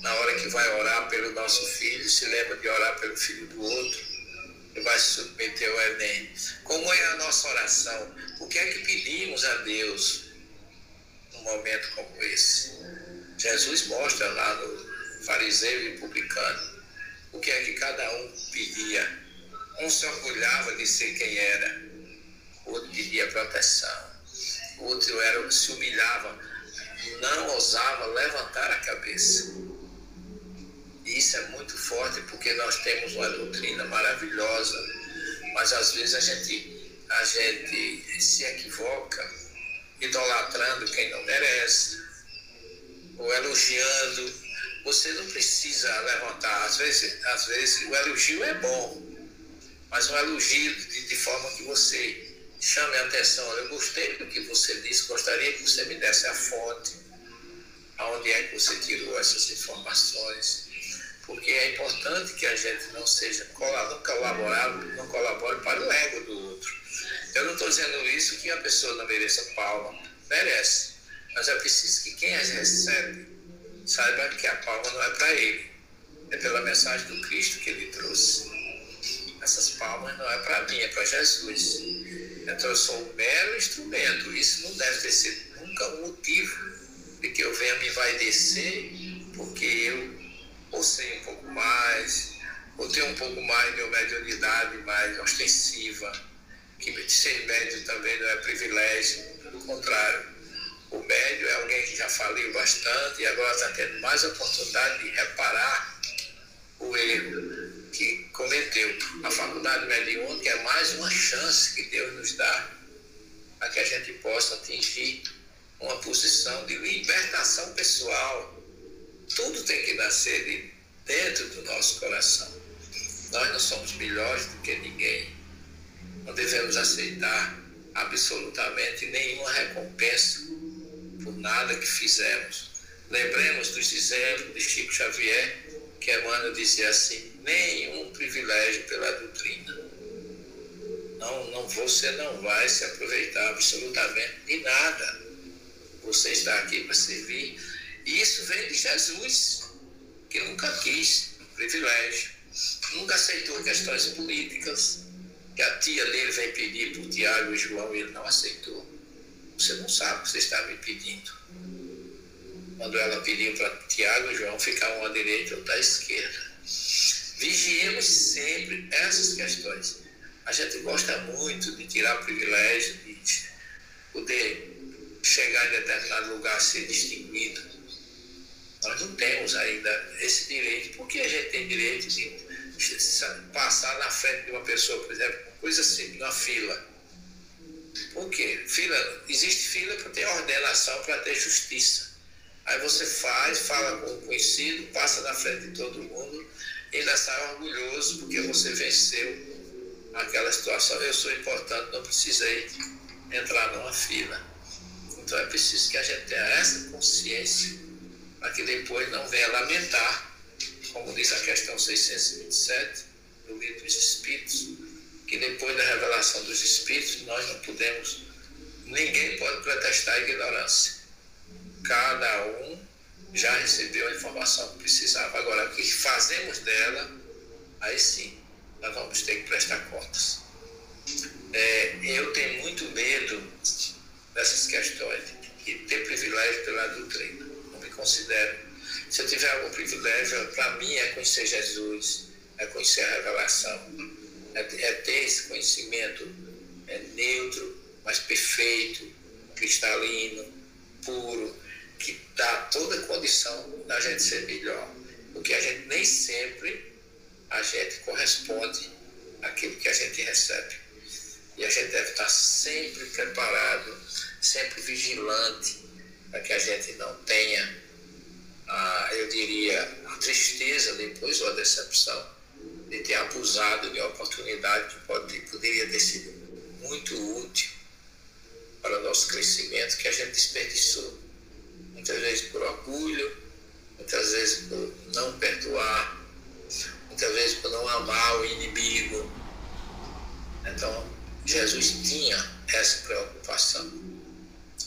na hora que vai orar pelo nosso filho, se lembra de orar pelo filho do outro vai se submeter ao Enem? Como é a nossa oração? O que é que pedimos a Deus num momento como esse? Jesus mostra lá no fariseu e publicano o que é que cada um pedia. Um se orgulhava de ser quem era, outro pedia proteção, outro era, se humilhava, não ousava levantar a cabeça. Isso é muito forte porque nós temos uma doutrina maravilhosa, mas às vezes a gente, a gente se equivoca, idolatrando quem não merece, ou elogiando você não precisa levantar. Às vezes, às vezes o elogio é bom, mas um elogio de, de forma que você chame a atenção. Eu gostei do que você disse, gostaria que você me desse a fonte, aonde é que você tirou essas informações. Porque é importante que a gente não seja colabore, não colabore para o ego do outro. Eu não estou dizendo isso que a pessoa não mereça palma, merece. Mas é preciso que quem as recebe saiba que a palma não é para ele, é pela mensagem do Cristo que ele trouxe. Essas palmas não é para mim, é para Jesus. Então eu sou um mero instrumento. Isso não deve ter sido nunca um motivo de que eu venha me envaidecer porque eu ou sei um pouco mais, ou tenho um pouco mais de uma mediunidade mais ostensiva, que ser médio também não é privilégio, pelo contrário o médio é alguém que já faliu bastante e agora está tendo mais oportunidade de reparar o erro que cometeu. A faculdade mediúnica é mais uma chance que Deus nos dá para que a gente possa atingir uma posição de libertação pessoal. Tudo tem que nascer de dentro do nosso coração. Nós não somos melhores do que ninguém. Não devemos aceitar absolutamente nenhuma recompensa por nada que fizemos. Lembremos dos exemplos de Chico Xavier, que Emmanuel dizia assim: nenhum privilégio pela doutrina. Não, não, você não vai se aproveitar absolutamente de nada. Você está aqui para servir. E isso vem de Jesus, que nunca quis privilégio, nunca aceitou questões políticas, que a tia dele vem pedir para o Tiago e João e ele não aceitou. Você não sabe o que você está me pedindo. Quando ela pediu para Tiago e João ficar um à direita ou à esquerda. Vigiemos sempre essas questões. A gente gosta muito de tirar privilégio, de poder chegar em determinado lugar, ser distinguido. Nós não temos ainda esse direito. Por que a gente tem direito de passar na frente de uma pessoa, por exemplo, coisa simples, na fila? Por quê? Fila, existe fila para ter ordenação, para ter justiça. Aí você faz, fala com o conhecido, passa na frente de todo mundo ainda sai orgulhoso porque você venceu aquela situação. Eu sou importante, não precisei entrar numa fila. Então é preciso que a gente tenha essa consciência para que depois não venha lamentar, como diz a questão 627 do livro dos Espíritos, que depois da revelação dos Espíritos nós não podemos, ninguém pode protestar a ignorância. Cada um já recebeu a informação que precisava. Agora, o que fazemos dela, aí sim, nós vamos ter que prestar contas. É, eu tenho muito medo dessas questões, de ter privilégio pela doutrina. Considero. Se eu tiver algum privilégio, para mim é conhecer Jesus, é conhecer a revelação é, é ter esse conhecimento é, neutro, mas perfeito, cristalino, puro, que dá toda a condição da gente ser melhor. Porque a gente nem sempre a gente corresponde àquilo que a gente recebe. E a gente deve estar sempre preparado, sempre vigilante, para que a gente não tenha, a, eu diria, a tristeza depois ou a decepção de ter abusado de uma oportunidade que pode, poderia ter sido muito útil para o nosso crescimento, que a gente desperdiçou. Muitas vezes por orgulho, muitas vezes por não perdoar, muitas vezes por não amar o inimigo. Então, Jesus tinha essa preocupação.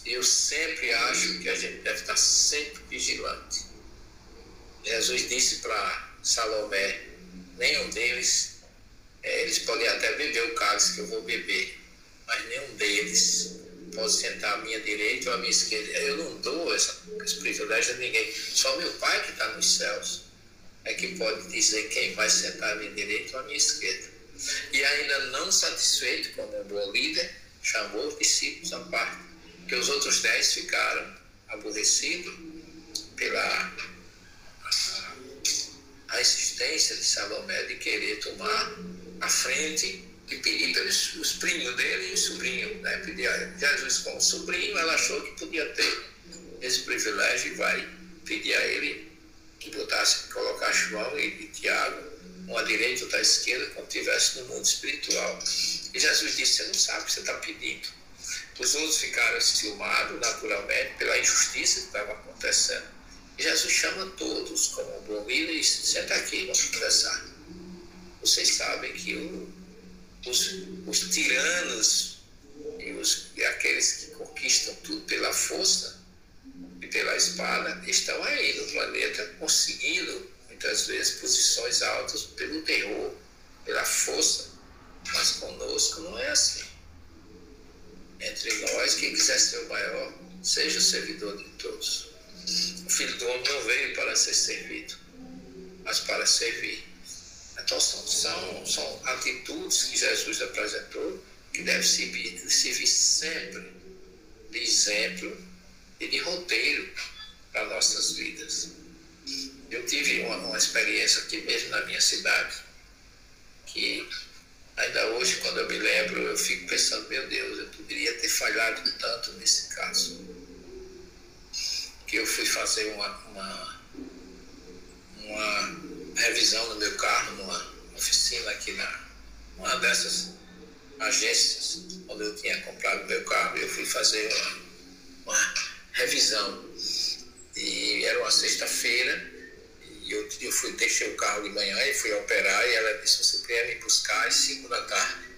Eu sempre acho que a gente deve estar sempre vigilante. Jesus disse para Salomé: nenhum deles, é, eles podem até beber o cálice que eu vou beber, mas nenhum deles pode sentar à minha direita ou à minha esquerda. Eu não dou essa, esse privilégio a ninguém. Só meu Pai que está nos céus é que pode dizer quem vai sentar à minha direita ou à minha esquerda. E ainda não satisfeito como um bom líder, chamou os discípulos à parte, que os outros dez ficaram aborrecidos pela a insistência de Salomé de querer tomar a frente e pedir pelos os primos dele e o sobrinho. Né? Pedir a Jesus como sobrinho, ela achou que podia ter esse privilégio e vai pedir a ele que botasse, colocasse João e, e Tiago, um à direita, outro à esquerda, como estivesse no mundo espiritual. E Jesus disse: Você não sabe o que você está pedindo. Os outros ficaram ciumados, naturalmente, pela injustiça que estava acontecendo. Jesus chama todos como bom líder e diz: Senta aqui, vamos conversar. Vocês sabem que o, os, os tiranos e, os, e aqueles que conquistam tudo pela força e pela espada estão aí no planeta conseguindo muitas vezes posições altas pelo terror, pela força, mas conosco não é assim. Entre nós, quem quiser ser o maior, seja o servidor de todos. O filho do homem não veio para ser servido, mas para servir. Então, são, são, são atitudes que Jesus apresentou que devem servir, servir sempre de exemplo e de roteiro para nossas vidas. Eu tive uma, uma experiência aqui mesmo na minha cidade, que ainda hoje, quando eu me lembro, eu fico pensando, meu Deus, eu poderia ter falhado tanto nesse caso. Que eu fui fazer uma, uma, uma revisão no meu carro, numa oficina aqui na uma dessas agências onde eu tinha comprado meu carro, eu fui fazer uma, uma revisão. E era uma sexta-feira, e eu, eu fui, deixei o carro de manhã e fui operar, e ela disse, você queria me buscar às 5 da tarde.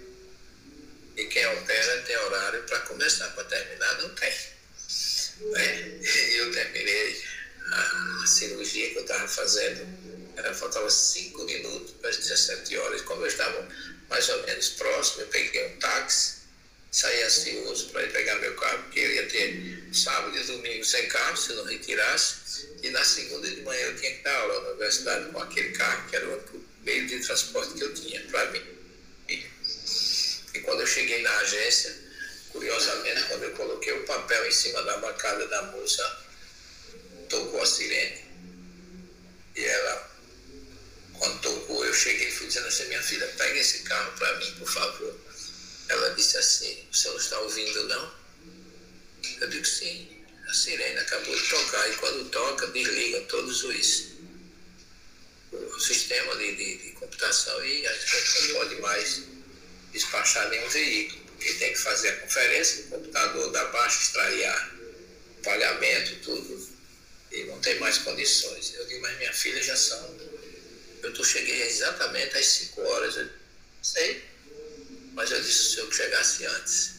E quem opera tem horário para começar, para terminar não tem. E eu terminei a, a cirurgia que eu estava fazendo era, faltava cinco minutos para as 17 horas. Como eu estava mais ou menos próximo, eu peguei um táxi, saí ansioso para ir pegar meu carro, porque eu ia ter sábado e domingo sem carro, se não retirasse. E na segunda de manhã eu tinha que dar aula na universidade com aquele carro, que era o único meio de transporte que eu tinha para mim. E, e quando eu cheguei na agência, curiosamente, quando eu coloquei o papel em cima da bancada da moça, tocou a sirene. E ela quando tocou, eu cheguei e fui dizendo assim, minha filha, pega esse carro para mim, por favor. Ela disse assim, o senhor está ouvindo, não? Eu digo, sim. A sirene acabou de tocar e quando toca, desliga todos os o sistema de, de, de computação e a gente não pode mais despachar nenhum veículo, porque tem que fazer a conferência, o computador da baixa extrair o pagamento, tudo, e não tem mais condições. Eu digo, mas minha filha já são eu tô, cheguei exatamente às 5 horas. Eu sei, mas eu disse se eu chegasse antes.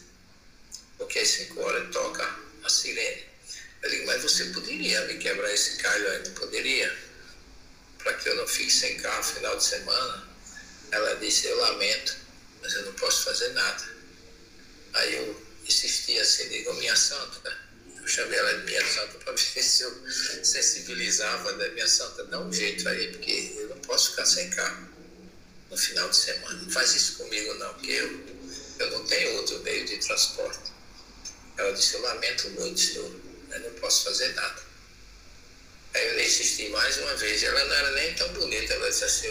Porque às 5 horas toca a sirene. Eu digo, mas você poderia me quebrar esse calho ainda? Poderia? Para que eu não fique sem carro final de semana. Ela disse, eu lamento, mas eu não posso fazer nada. Aí eu insisti assim, digo, minha santa, eu chamei ela de minha santa para ver se eu sensibilizava da minha santa. Dá um jeito aí, porque eu não posso ficar sem carro no final de semana. Não faz isso comigo não, porque eu, eu não tenho outro meio de transporte. Ela disse, eu lamento muito, senhor, eu não posso fazer nada. Aí eu insisti mais uma vez, ela não era nem tão bonita, ela disse assim,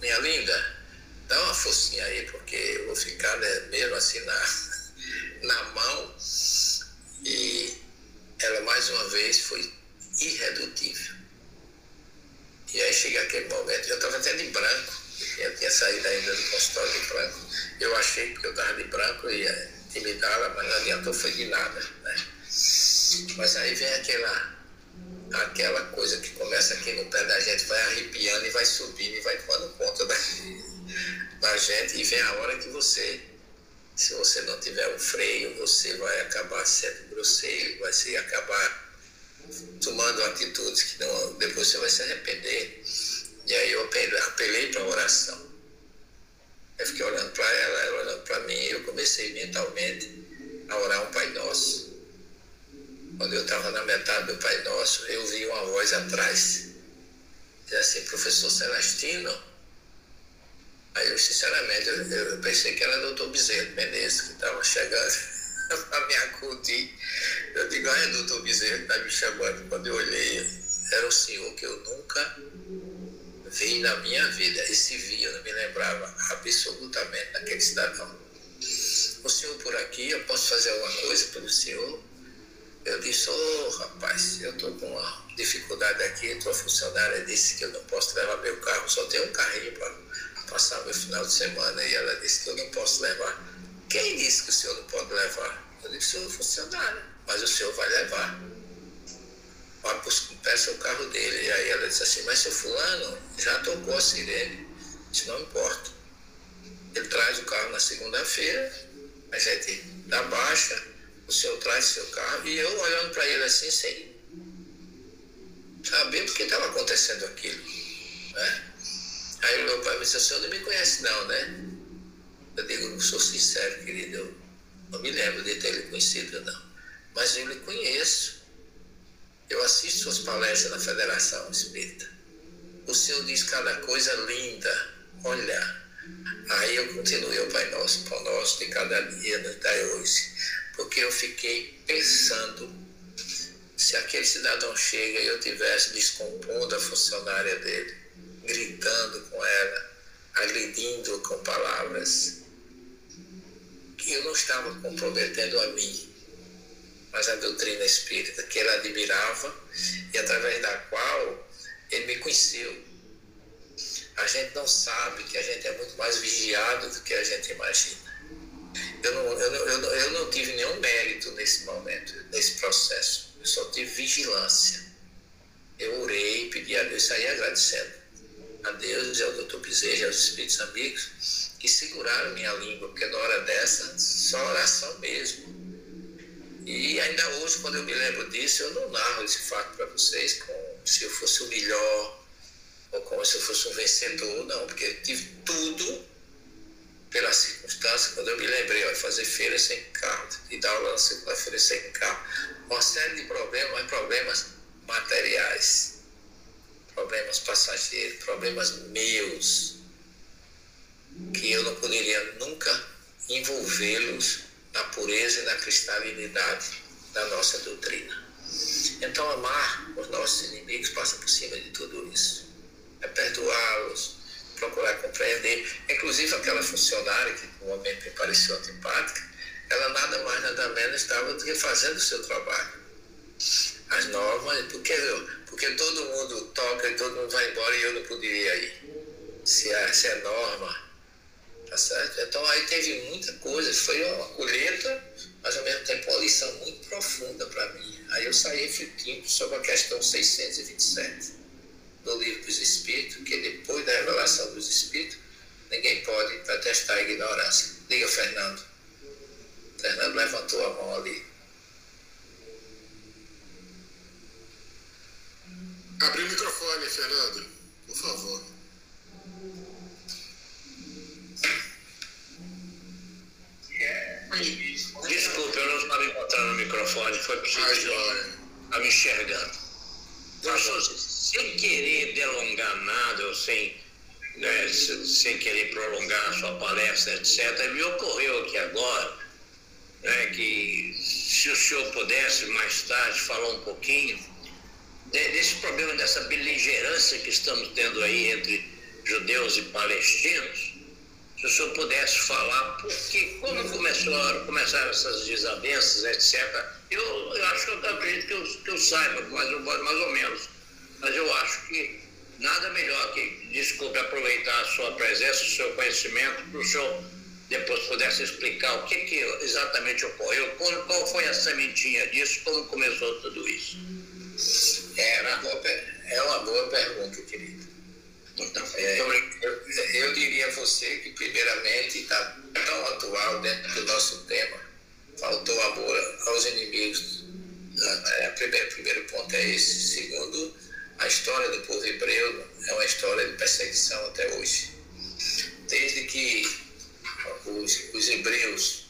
minha linda, dá uma forcinha aí, porque eu vou ficar né, mesmo assim na, na mão. E ela mais uma vez foi irredutível. E aí chega aquele momento, eu estava até de branco, eu tinha saído ainda do consultório de branco. Eu achei que eu estava de branco e ia intimidá-la, mas não adiantou, foi de nada. Né? Mas aí vem aquela, aquela coisa que começa aqui no pé da gente, vai arrepiando e vai subindo e vai tomando conta da, da gente. E vem a hora que você, se você não tiver um freio, você vai acabar sendo grosseiro, vai se acabar tomando atitudes que não, depois você vai se arrepender. E aí eu apelei para a oração. Eu fiquei olhando para ela, ela olhando para mim, e eu comecei mentalmente a orar um Pai Nosso. Quando eu estava na metade do Pai Nosso, eu vi uma voz atrás, dizia assim, professor Celestino. Aí eu, sinceramente, eu, eu pensei que era doutor Bezerro Menezes que estava chegando para me acudir. Eu digo, ah, é doutor Bezerra que está me chamando. Quando eu olhei, era o senhor que eu nunca vi na minha vida. Esse vi, eu não me lembrava absolutamente daquele cidadão. O senhor por aqui, eu posso fazer alguma coisa pelo senhor? Eu disse, ô oh, rapaz, eu estou com uma dificuldade aqui, tua funcionária disse que eu não posso levar meu carro, só tenho um carrinho para passar meu final de semana e ela disse que eu não posso levar. Quem disse que o senhor não pode levar? Eu disse, senhor é funcionário, mas o senhor vai levar. Vai peça o carro dele. E aí ela disse assim, mas seu fulano já tocou a sirene. Isso não importa. Ele traz o carro na segunda-feira, a gente dá baixa, o senhor traz seu carro, e eu olhando para ele assim, sem saber por que estava acontecendo aquilo. Né? Aí meu pai me disse, senhor não me conhece não, né? Eu digo, sou sincero, querido, eu não me lembro de ter lhe conhecido, não. Mas eu lhe conheço. Eu assisto suas palestras na Federação Espírita. O Senhor diz cada coisa linda. Olha, aí eu continuei o Pai Nosso, Pão Nosso de cada dia, nos dai hoje. Porque eu fiquei pensando se aquele cidadão chega e eu tivesse descompondo a funcionária dele, gritando com ela, agredindo com palavras, que eu não estava comprometendo a mim, mas a doutrina espírita que ele admirava e através da qual ele me conheceu. A gente não sabe que a gente é muito mais vigiado do que a gente imagina. Eu não, eu não, eu não, eu não tive nenhum mérito nesse momento, nesse processo. Eu só tive vigilância. Eu orei, pedi a Deus, saí agradecendo a Deus e ao doutor Bezerra e aos Espíritos Amigos que seguraram minha língua, porque na hora dessa, só oração mesmo. E ainda hoje, quando eu me lembro disso, eu não narro esse fato para vocês como se eu fosse o melhor ou como se eu fosse um vencedor, não, porque eu tive tudo pela circunstância. Quando eu me lembrei, ó, fazer feira sem carro, e dar aula na segunda-feira sem carro, uma série de problemas, mas problemas materiais, problemas passageiros, problemas meus que eu não poderia nunca envolvê-los na pureza e na cristalinidade da nossa doutrina. Então, amar os nossos inimigos passa por cima de tudo isso. É perdoá-los, procurar compreender. Inclusive, aquela funcionária que no momento me pareceu antipática, ela nada mais, nada menos estava do que fazendo o seu trabalho. As normas, porque, porque todo mundo toca e todo mundo vai embora e eu não poderia ir. Se é, se é norma, Tá certo? Então aí teve muita coisa, foi uma colheita, mas ao mesmo tempo uma lição muito profunda para mim. Aí eu saí refletindo sobre a questão 627 do livro dos Espíritos, que depois da revelação dos Espíritos, ninguém pode atestar a ignorância. Diga, Fernando. Fernando levantou a mão ali. Abre o microfone, Fernando, por favor. Desculpa, eu não estava encontrando o microfone, foi porque estava me enxergando. Professor, sem querer delongar nada, ou sem, né, sem querer prolongar a sua palestra, etc., me ocorreu aqui agora né, que se o senhor pudesse mais tarde falar um pouquinho desse problema, dessa beligerância que estamos tendo aí entre judeus e palestinos, se o senhor pudesse falar, porque quando começou, começaram essas desavenças, etc., eu, eu acho que eu acredito que eu, que eu saiba, mais, mais ou menos. Mas eu acho que nada melhor que, desculpe, aproveitar a sua presença, o seu conhecimento, para o senhor depois pudesse explicar o que, que exatamente ocorreu, qual foi a sementinha disso, como começou tudo isso. É uma boa, é uma boa pergunta, querido. Então, é, eu, eu, diria a você que, primeiramente, está tão atual dentro do nosso tema, faltou amor aos inimigos. É, primeiro, primeiro ponto é esse. Segundo, a história do povo hebreu é uma história de perseguição até hoje. Desde que os, os hebreus,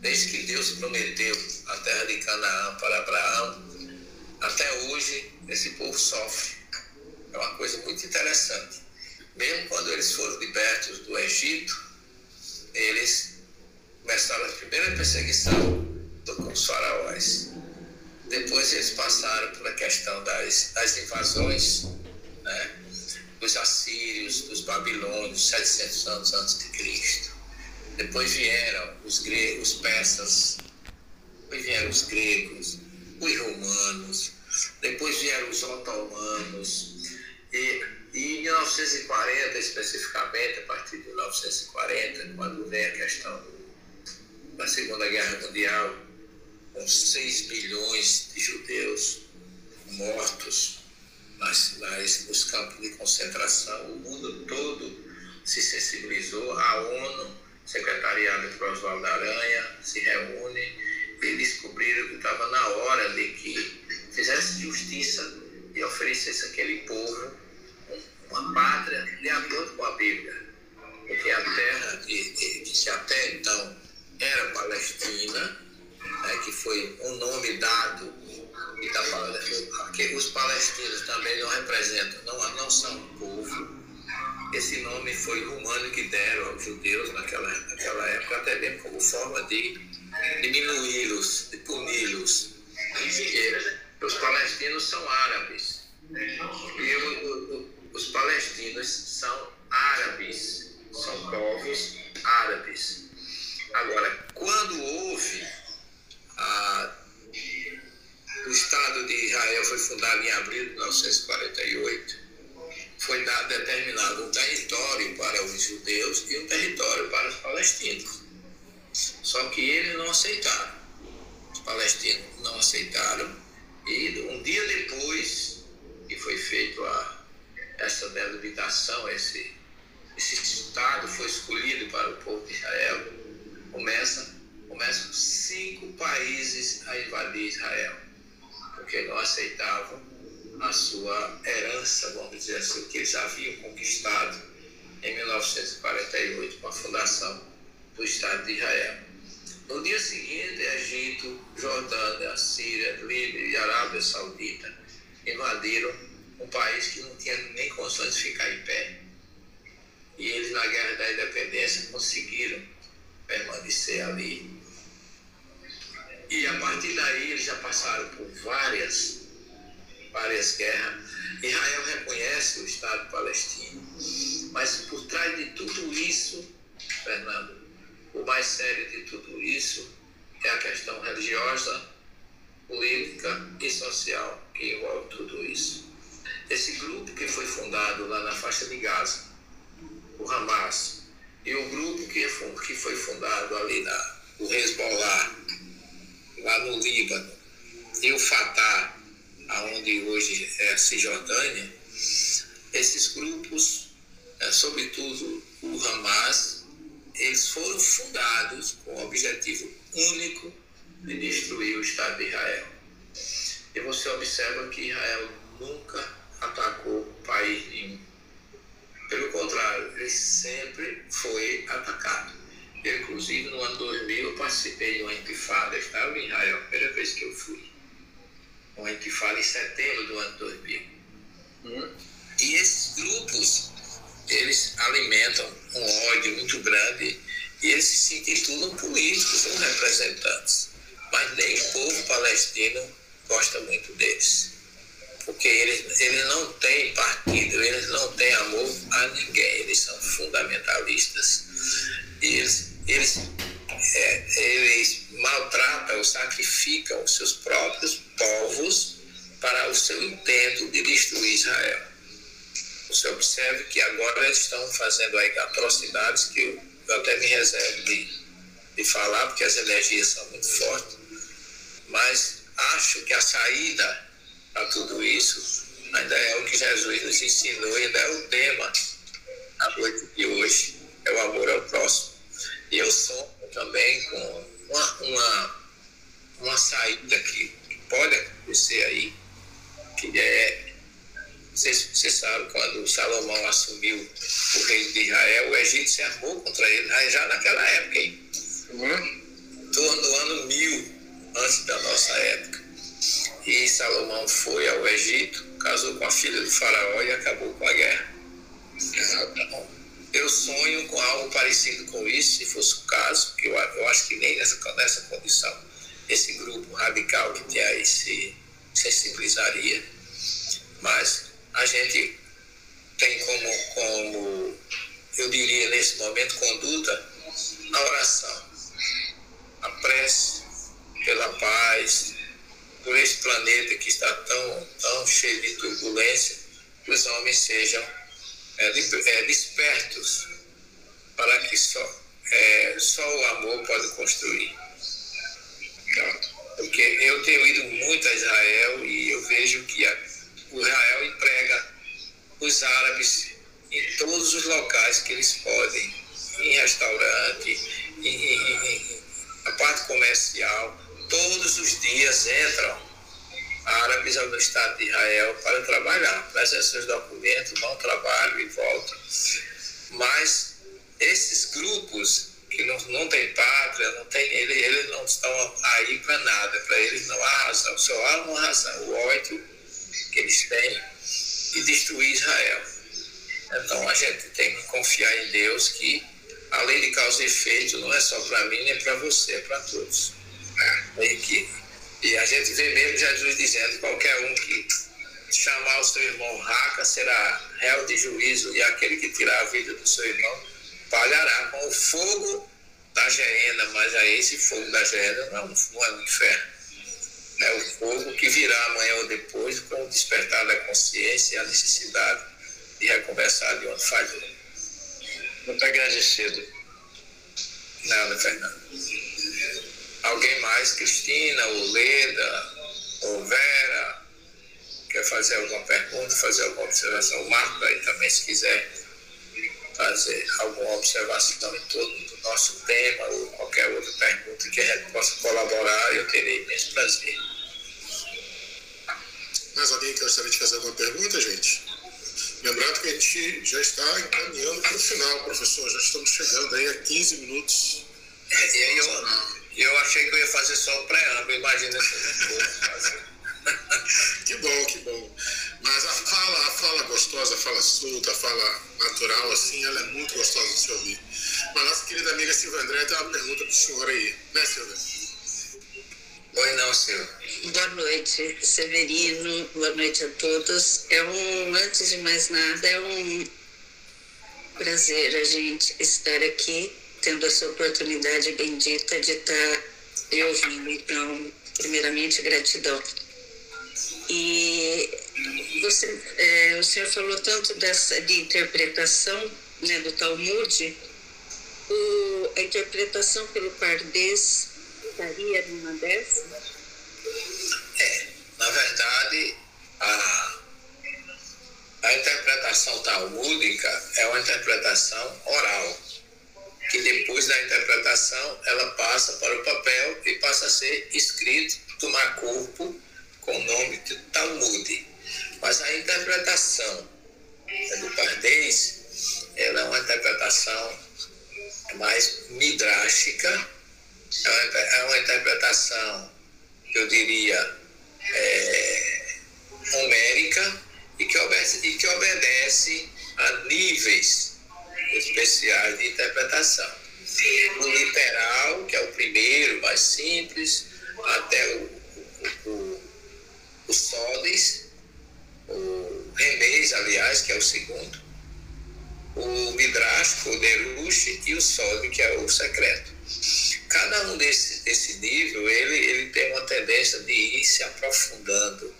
desde que Deus prometeu a terra de Canaã para Abraão, até hoje esse povo sofre é uma coisa muito interessante. Mesmo quando eles foram libertos do Egito, eles começaram a primeira perseguição com os faraós. Depois eles passaram pela questão das, das invasões, né? dos assírios, dos babilônios, 700 anos antes de Cristo. Depois vieram os gregos, os persas, depois vieram os gregos, os romanos, depois vieram os otomanos, e, e em 1940, especificamente, a partir de 1940, quando vem a questão da Segunda Guerra Mundial, com 6 milhões de judeus mortos nas, nas, nos campos de concentração, o mundo todo se sensibilizou, a ONU, secretariado por Oswaldo Aranha, se reúne e descobriram que estava na hora de que fizesse justiça e oferecesse àquele povo uma pátria de acordo com a Bíblia. Porque a terra que, que até então era Palestina, né, que foi um nome dado, e está falando que os palestinos também não representam, não, não são um povo. Esse nome foi humano que deram aos judeus naquela, naquela época, até mesmo como forma de diminuí-los, de puni-los. Os palestinos são árabes. E o, o, os palestinos são árabes, são povos árabes. Agora, quando houve a, o Estado de Israel foi fundado em abril de 1948, foi dado determinado um território para os judeus e um território para os palestinos. Só que eles não aceitaram. Os palestinos não aceitaram. E um dia depois que foi feito a essa delimitação, esse, esse Estado foi escolhido para o povo de Israel, começa, começam cinco países a invadir Israel, porque não aceitavam a sua herança, vamos dizer assim, que eles haviam conquistado em 1948 com a fundação do Estado de Israel. No dia seguinte, Egito, Jordânia, Síria, Líbia e Arábia Saudita invadiram um país que não tinha nem condições de ficar em pé. E eles, na Guerra da Independência, conseguiram permanecer ali. E a partir daí eles já passaram por várias, várias guerras. Israel reconhece o Estado palestino. Mas por trás de tudo isso, Fernando, o mais sério de tudo isso é a questão religiosa, política e social que envolve tudo isso. Esse grupo que foi fundado lá na faixa de Gaza, o Hamas, e o grupo que, que foi fundado ali na, o Hezbollah, lá no Líbano, e o Fatah, aonde hoje é a Cisjordânia, esses grupos, é, sobretudo o Hamas, eles foram fundados com o objetivo único de destruir o Estado de Israel. E você observa que Israel nunca atacou país nenhum. Pelo contrário, ele sempre foi atacado. Eu, inclusive, no ano 2000, eu participei de uma intifada, estava em Israel, a primeira vez que eu fui. Uma intifada em setembro do ano 2000. Hum? E esses grupos, eles alimentam um ódio muito grande e eles se intitulam políticos, são representantes. Mas nem o povo palestino gosta muito deles porque eles, eles não têm partido, eles não têm amor a ninguém, eles são fundamentalistas. eles, eles, é, eles maltratam sacrificam os seus próprios povos para o seu intento de destruir Israel. Você observe que agora eles estão fazendo aí atrocidades que eu, eu até me reservo de, de falar, porque as energias são muito fortes, mas acho que a saída para tudo isso ainda é o que Jesus nos ensinou, ainda é o tema da noite de hoje, é o amor ao próximo. E eu sonho também com uma, uma, uma saída que pode acontecer aí, que é, vocês, vocês sabem, quando Salomão assumiu o reino de Israel, o Egito se armou contra ele, já naquela época, hein? Uhum. No ano mil antes da nossa época. E Salomão foi ao Egito, casou com a filha do faraó e acabou com a guerra. Eu sonho com algo parecido com isso, se fosse o caso, que eu, eu acho que nem nessa, nessa condição esse grupo radical que tem aí se sensibilizaria, mas a gente tem como, como eu diria nesse momento, conduta a oração, a prece pela paz, por esse planeta que está tão, tão cheio de turbulência, que os homens sejam é, é, despertos para que só, é, só o amor pode construir. Porque eu tenho ido muito a Israel e eu vejo que a, Israel emprega os árabes em todos os locais que eles podem, em restaurante, em, em, em, a parte comercial, todos os dias entram árabes ao Estado de Israel para trabalhar, apresentam seus documentos, vão trabalho e voltam. Mas esses grupos que não, não têm pátria, não tem, eles, eles não estão aí para nada, para eles não há razão, só há uma razão, o ódio que eles têm de destruir Israel. Então a gente tem que confiar em Deus que a lei de causa e efeito não é só para mim nem para você, é para todos. É, que, e a gente vê mesmo Jesus dizendo: qualquer um que chamar o seu irmão raca será réu de juízo, e aquele que tirar a vida do seu irmão palhará com o fogo da geena, mas aí esse fogo da geena não, não é um inferno. É o fogo que virá amanhã ou depois com o despertar da consciência e a necessidade de reconversar de onde falhou. Muito agradecido. Nada, Fernando. Alguém mais? Cristina, ou Leda, ou Vera? Quer fazer alguma pergunta, fazer alguma observação? Marco aí também, se quiser fazer alguma observação em torno do nosso tema ou qualquer outra pergunta que a gente possa colaborar, eu terei imenso prazer. Mais alguém que gostaria de fazer alguma pergunta, gente? Lembrando que a gente já está encaminhando para o final, professor. Já estamos chegando aí a 15 minutos. É, e aí eu, eu achei que eu ia fazer só o preâmbulo, imagina se eu Que bom, que bom. Mas a fala, a fala gostosa, a fala solta, a fala natural, assim, ela é muito gostosa de se ouvir. Mas nossa querida amiga Silvia André tem uma pergunta para o senhor aí, né, Silvia? Oi, não, Silvia. Boa noite, Severino. Boa noite a todos. É um, antes de mais nada, é um prazer a gente estar aqui, tendo essa oportunidade bendita de estar ouvindo. Então, primeiramente, gratidão. E você, é, o senhor falou tanto dessa de interpretação né, do Talmud, o, a interpretação pelo Pardês estaria numa dessas? É, na verdade, a, a interpretação talmúdica é uma interpretação oral, que depois da interpretação ela passa para o papel e passa a ser escrito, tomar corpo com o nome de Talmud. Mas a interpretação do Pardês, ela é uma interpretação mais midrástica, é uma, é uma interpretação, eu diria, é, homérica e que, obedece, e que obedece a níveis especiais de interpretação. O literal, que é o primeiro, mais simples, até o, o, o, o o remês, aliás, que é o segundo, o Midrash, o Derush e o Sod, que é o secreto. Cada um desse, desse nível, ele, ele tem uma tendência de ir se aprofundando,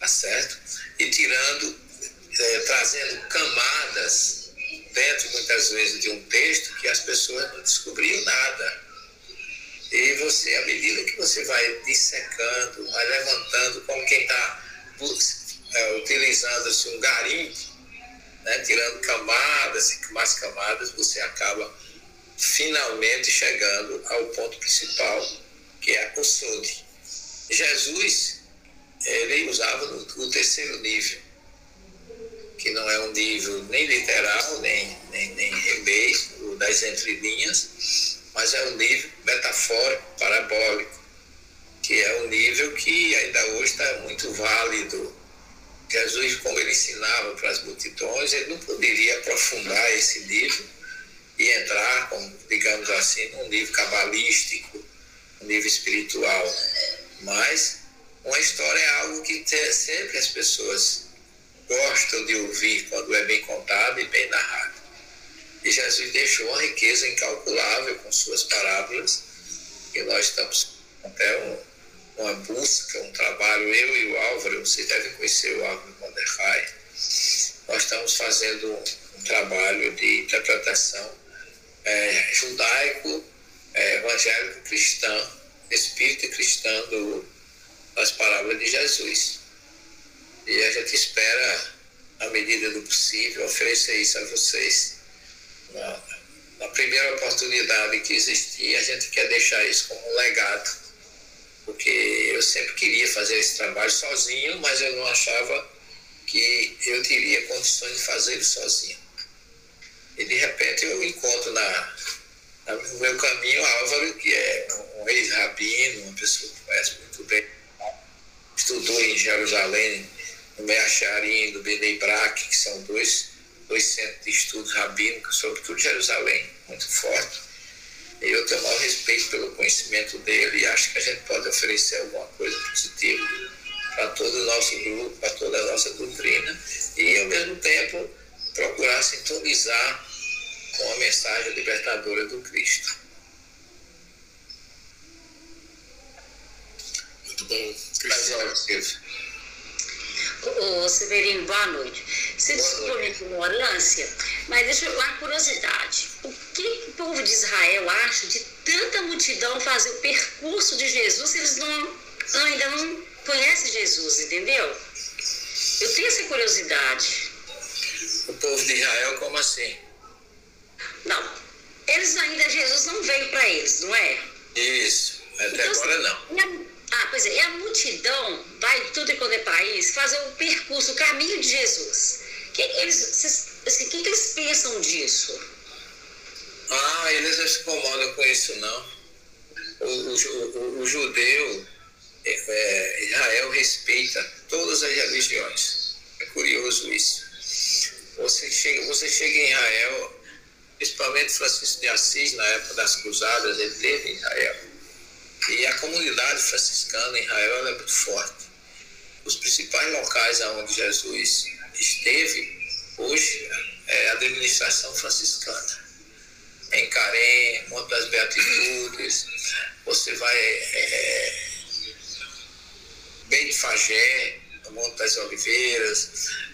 tá certo? E tirando, é, trazendo camadas dentro, muitas vezes, de um texto que as pessoas não descobriam nada. E você, à medida que você vai dissecando, vai levantando, como quem está é, utilizando assim, um garimpo, né, tirando camadas e mais camadas, você acaba finalmente chegando ao ponto principal, que é o Sode. Jesus, ele usava o terceiro nível, que não é um nível nem literal, nem, nem, nem remei, das entrelinhas, mas é um nível metafórico, parabólico, que é um nível que ainda hoje está muito válido. Jesus, como ele ensinava para as multidões, ele não poderia aprofundar esse nível e entrar, como, digamos assim, num nível cabalístico, um nível espiritual. Mas uma história é algo que sempre as pessoas gostam de ouvir quando é bem contado e bem narrado. E Jesus deixou uma riqueza incalculável com suas parábolas, e nós estamos até um, uma busca, um trabalho, eu e o Álvaro, vocês devem conhecer o Álvaro Monderrai, nós estamos fazendo um trabalho de interpretação é, judaico, é, evangélico cristão, espírita cristã do, das parábolas de Jesus. E a gente espera, à medida do possível, oferecer isso a vocês na, na primeira oportunidade que existir, a gente quer deixar isso como um legado. Porque eu sempre queria fazer esse trabalho sozinho, mas eu não achava que eu teria condições de fazer ele sozinho. E de repente eu encontro na, na no meu caminho Álvaro, que é um ex-rabino, uma pessoa que conhece muito bem, estudou em Jerusalém, no Meacharim, do Benei Brak, que são dois dois centros de estudos rabínicos, sobretudo Jerusalém, muito forte. E eu tenho maior respeito pelo conhecimento dele e acho que a gente pode oferecer alguma coisa positiva para todo o nosso grupo, para toda a nossa doutrina e, ao mesmo tempo, procurar sintonizar com a mensagem libertadora do Cristo. Muito bom. Cristiano. Ô, Severino, boa noite. Você desculpa minha ignorância, mas deixa eu uma curiosidade. O que o povo de Israel acha de tanta multidão fazer o percurso de Jesus se eles não, ainda não conhecem Jesus, entendeu? Eu tenho essa curiosidade. O povo de Israel, como assim? Não, eles ainda, Jesus não veio para eles, não é? Isso, até então, agora não. Ah, pois é, e a multidão vai de tudo e quanto é país fazer o percurso, o caminho de Jesus. O que eles, assim, que, que eles pensam disso? Ah, eles não se incomodam com isso, não. O, o, o, o judeu, é, é, Israel respeita todas as religiões. É curioso isso. Você chega, você chega em Israel, principalmente Francisco de Assis, na época das cruzadas, ele teve em Israel e a comunidade franciscana em Israel é muito forte. Os principais locais onde Jesus esteve hoje é a administração franciscana. Em Carém, Monte das Beatitudes, você vai é, bem de Fagé, Monte das Oliveiras,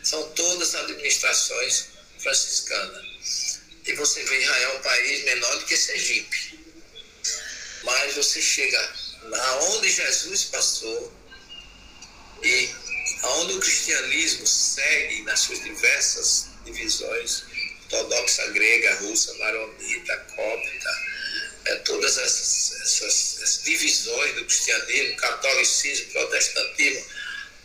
são todas administrações franciscanas. E você vê Israel um país menor do que Sergipe mas você chega na onde Jesus passou e aonde o cristianismo segue nas suas diversas divisões, ortodoxa grega, russa, maronita, cópita, é, todas essas, essas, essas, divisões do cristianismo, catolicismo, protestantismo,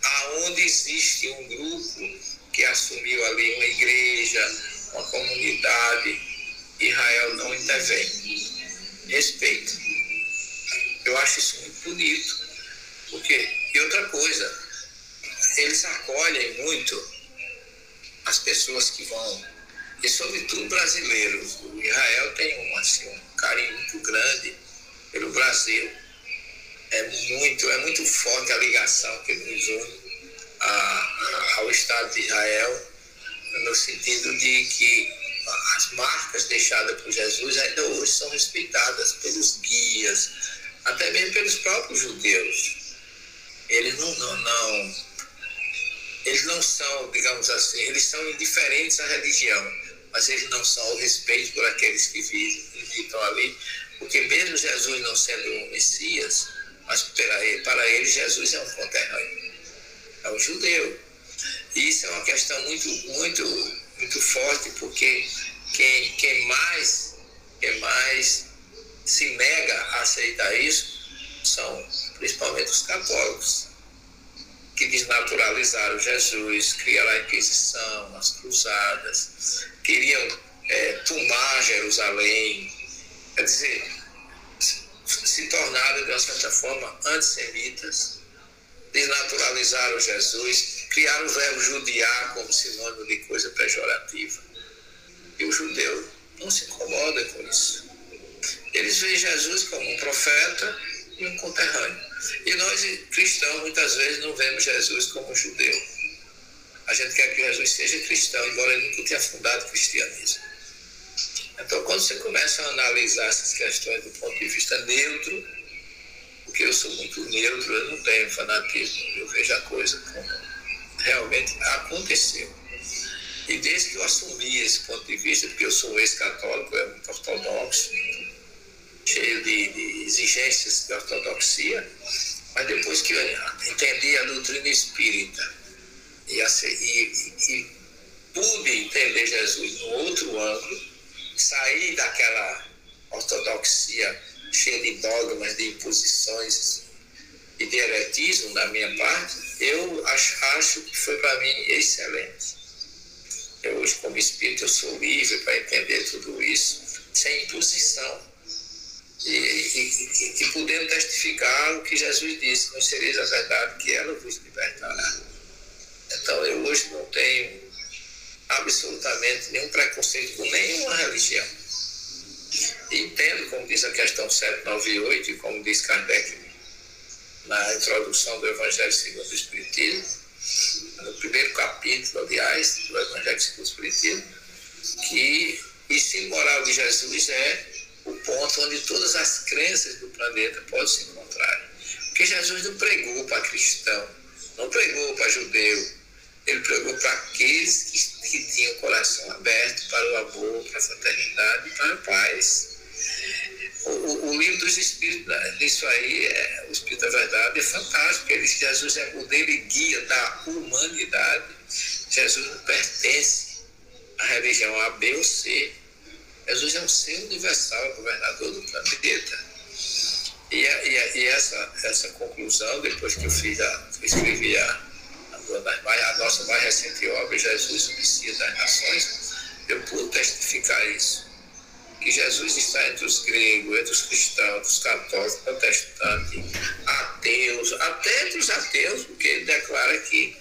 aonde existe um grupo que assumiu ali uma igreja, uma comunidade, Israel não intervém. Respeito. Eu acho isso muito bonito. Porque, e outra coisa, eles acolhem muito as pessoas que vão, e sobretudo brasileiros. O Israel tem um, assim, um carinho muito grande pelo Brasil. É muito, é muito forte a ligação que nos une a, ao Estado de Israel. no sentido de que as marcas deixadas por Jesus ainda hoje são respeitadas pelos guias, até mesmo pelos próprios judeus. Eles não, não, não, eles não são, digamos assim, eles são indiferentes à religião, mas eles não são o respeito por aqueles que vivem, ali, porque mesmo Jesus não sendo um Messias, mas para ele, para ele Jesus é um conterrâneo, é um judeu. E isso é uma questão muito, muito, muito forte, porque quem, quem mais, quem mais se nega a aceitar isso são principalmente os católicos, que desnaturalizaram Jesus, criaram a Inquisição, as cruzadas, queriam é, tomar Jerusalém, quer dizer, se tornaram, de uma certa forma, antissemitas, desnaturalizaram Jesus, criaram o verbo judiar como sinônimo de coisa pejorativa. E o judeu não se incomoda com isso. Eles veem Jesus como um profeta e um conterrâneo. E nós, cristãos, muitas vezes não vemos Jesus como judeu. A gente quer que Jesus seja cristão, embora ele nunca tenha fundado o cristianismo. Então, quando você começa a analisar essas questões do ponto de vista neutro, porque eu sou muito neutro, eu não tenho fanatismo, eu vejo a coisa como realmente aconteceu. E desde que eu assumi esse ponto de vista, porque eu sou ex-católico, é muito ortodoxo, cheio de, de, exigências de ortodoxia, mas depois que eu entendi a doutrina espírita e, e, e pude entender Jesus num outro ângulo, sair daquela ortodoxia cheia de dogmas, de imposições e de heretismo da minha parte, eu acho, acho que foi para mim excelente. Eu hoje, como espírito, eu sou livre para entender tudo isso, sem imposição e, e, e, podendo testificar o que Jesus disse, não sereis a verdade que ela vos libertará. Então eu hoje não tenho absolutamente nenhum preconceito com nenhuma religião. Entendo, como diz a questão 798, e como diz Kardec na introdução do Evangelho segundo o Espiritismo, no primeiro capítulo, aliás, do Evangelho segundo o Espiritismo, que ensino moral de Jesus é o ponto onde todas as crenças do planeta podem se encontrar. Porque Jesus não pregou para cristão, não pregou para judeu, ele pregou para aqueles que, que tinham o coração aberto para o amor, para a fraternidade para a paz. O, o, o, livro dos Espíritos, né, isso aí, é, o Espírito da Verdade, é fantástico. Ele, Jesus é modelo e guia da humanidade. Jesus não pertence à religião A, B ou C. Jesus é um ser universal, governador do planeta. E, e, e essa, essa conclusão, depois que eu fiz a, escrevi a, a, nossa mais recente obra, Jesus, o Messias das Nações, eu pude testificar isso. Que Jesus está entre os gregos, entre os cristãos, os católicos, protestantes, ateus, até entre os ateus, porque ele declara que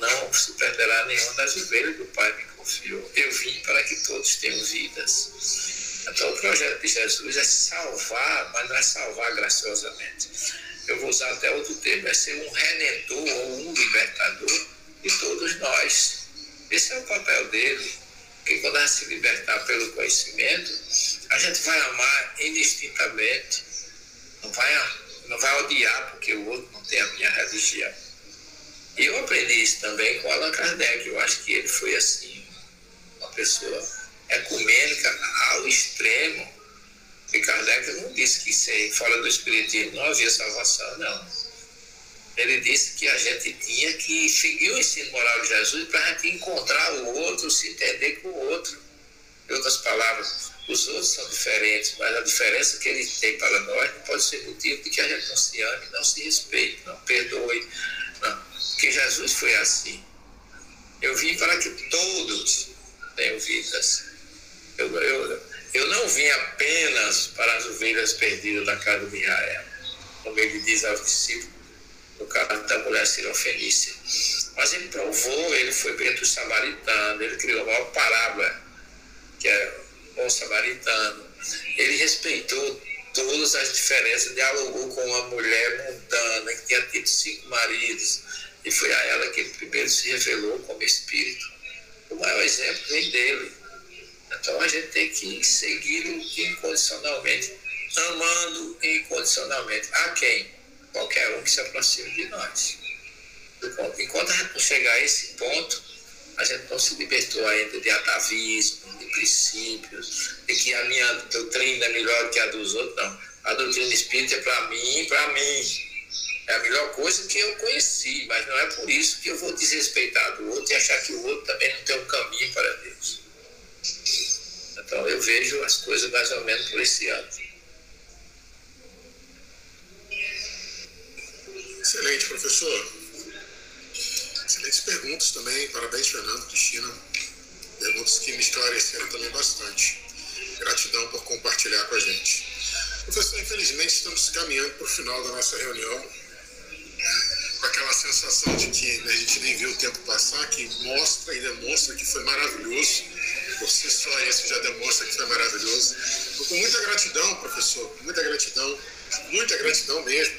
não se perderá nenhuma das ovelhas do Pai me confiou. Eu vim para que todos tenham vidas. Então, o projeto de Jesus é salvar, mas não é salvar graciosamente. Eu vou usar até outro termo, é ser um redentor ou um libertador de todos nós. Esse é o papel dele. Porque quando a gente se libertar pelo conhecimento, a gente vai amar indistintamente, não vai, não vai odiar porque o outro não tem a minha religião. E eu aprendi isso também com Allan Kardec. Eu acho que ele foi assim, uma pessoa ecumênica ao extremo. E Kardec não disse que sem, fora do Espiritismo não havia salvação, não. Ele disse que a gente tinha que seguir o ensino moral de Jesus para a gente encontrar o outro, se entender com o outro. Em outras palavras, os outros são diferentes, mas a diferença que ele tem para nós não pode ser motivo de que a gente não se ame, não se respeite, não perdoe, porque Jesus foi assim. Eu vim para que todos tenham vidas. Eu, eu, eu não vim apenas para as ovelhas perdidas da casa de Israel, como ele diz aos discípulos, no caso da mulher sirofenícia. Mas ele provou, ele foi entre os samaritanos, ele criou uma parábola, que é o samaritano. Ele respeitou todas as diferenças, dialogou com uma mulher mundana que tinha tido cinco maridos, e foi a ela que ele primeiro se revelou como Espírito. o maior exemplo vem dele. Então a gente tem que segui-lo incondicionalmente, amando incondicionalmente. A quem? Qualquer um que se aproxime de nós. Enquanto a gente não chegar a esse ponto, a gente não se libertou ainda de atavismo, de princípios, de que a minha doutrina é melhor que a dos outros. Não. A doutrina espírita é para mim, para mim. É a melhor coisa que eu conheci, mas não é por isso que eu vou desrespeitar do outro e achar que o outro também não tem um caminho para Deus. Então eu vejo as coisas mais ou menos por esse ano. Excelente, professor. Excelentes perguntas também. Parabéns, Fernando, Cristina. Perguntas que me esclareceram também bastante. Gratidão por compartilhar com a gente. Professor, infelizmente estamos caminhando para o final da nossa reunião com aquela sensação de que a gente nem viu o tempo passar, que mostra e demonstra que foi maravilhoso. Por si só isso já demonstra que foi maravilhoso. Com muita gratidão, professor, muita gratidão, muita gratidão mesmo.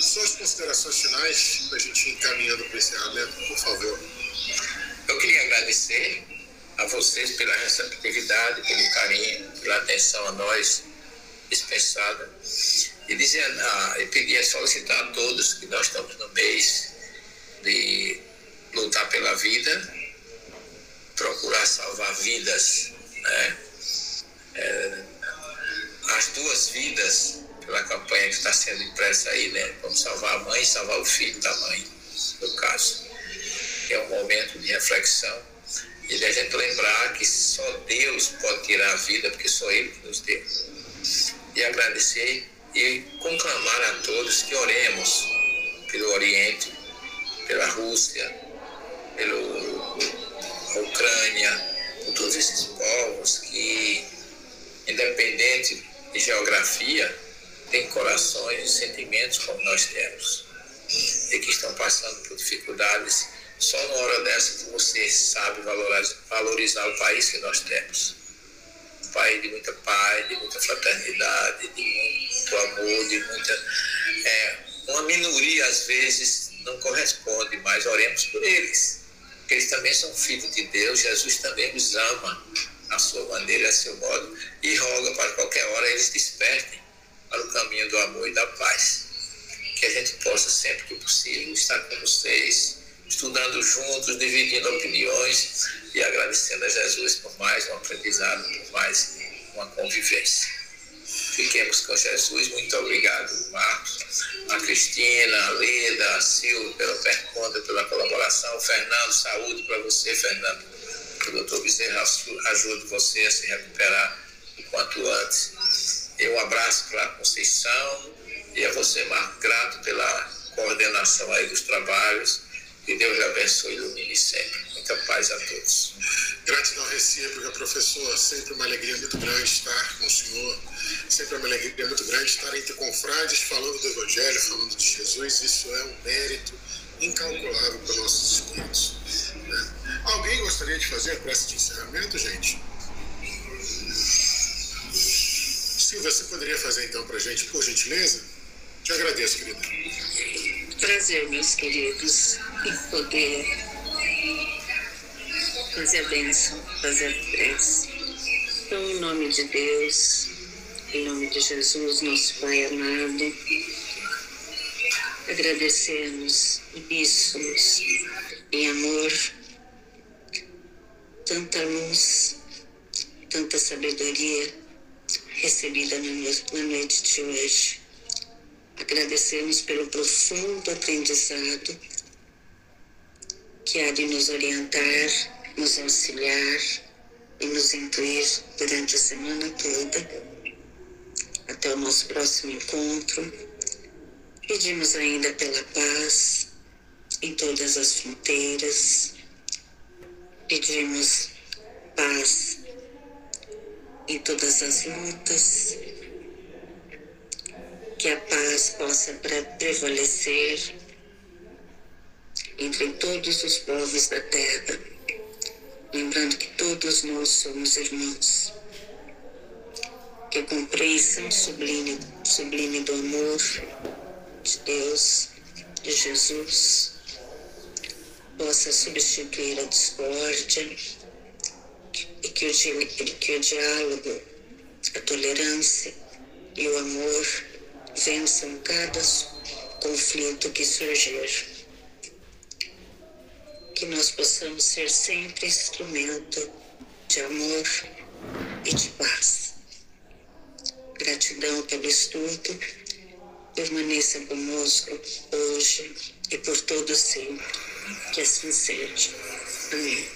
Suas considerações finais para a gente ir encaminhando para o encerramento, por favor. Eu queria agradecer a vocês pela receptividade, pelo carinho, pela atenção a nós dispensada e dizendo, ah, eu queria solicitar a todos que nós estamos no mês de lutar pela vida, procurar salvar vidas, né? É, as duas vidas, pela campanha que está sendo impressa aí, né? Vamos salvar a mãe e salvar o filho da mãe, no caso. É um momento de reflexão e de a gente lembrar que só Deus pode tirar a vida, porque só Ele que nos deu. E agradecer e conclamar a todos que oremos pelo Oriente, pela Rússia, pela Ucrânia, por todos esses povos que, independente de geografia, têm corações e sentimentos como nós temos e que estão passando por dificuldades. Só na hora dessa que você sabe valorizar, valorizar o país que nós temos país de muita paz, de muita fraternidade, de muito amor, de muita. É, uma minoria, às vezes, não corresponde, mas oremos por eles. Porque eles também são filhos de Deus, Jesus também os ama à sua maneira, a seu modo, e roga para qualquer hora eles despertem para o caminho do amor e da paz. Que a gente possa, sempre que possível, estar com vocês, estudando juntos, dividindo opiniões e agradecendo a Jesus por mais um aprendizado, por mais uma convivência. Fiquemos com Jesus. Muito obrigado, Marcos, a Cristina, a Leda, a Silvia, pela pergunta, pela colaboração. Fernando, saúde para você, Fernando. O doutor Bezerra ajude você a se recuperar o quanto antes. E um abraço para a Conceição e a você, Marcos, grato pela coordenação aí dos trabalhos. Que Deus abençoe e ilumine sempre. Muita paz a todos. Gratidão recíproca, professor. Sempre uma alegria muito grande estar com o senhor. Sempre uma alegria muito grande estar entre confrades, falando do Evangelho, falando de Jesus. Isso é um mérito incalculável para nossos espíritos. Né? Alguém gostaria de fazer a prece de encerramento, gente? Silvia, você poderia fazer então para gente, por gentileza? Te agradeço, querida. Prazer, meus queridos, em poder fazer a bênção, fazer a prece. Então, em nome de Deus, em nome de Jesus, nosso Pai amado, agradecemos bíssimos em amor tanta luz, tanta sabedoria recebida na noite de hoje. Agradecemos pelo profundo aprendizado que há de nos orientar, nos auxiliar e nos intuir durante a semana toda. Até o nosso próximo encontro. Pedimos ainda pela paz em todas as fronteiras. Pedimos paz em todas as lutas que a paz possa prevalecer entre todos os povos da terra, lembrando que todos nós somos irmãos. Que a compreensão sublime, sublime do amor de Deus, de Jesus, possa substituir a discórdia, que o, que o diálogo, a tolerância e o amor vençam cada conflito que surgir. Que nós possamos ser sempre instrumento de amor e de paz. Gratidão pelo estudo. Permaneça conosco hoje e por todo sempre. Que assim seja. Amém.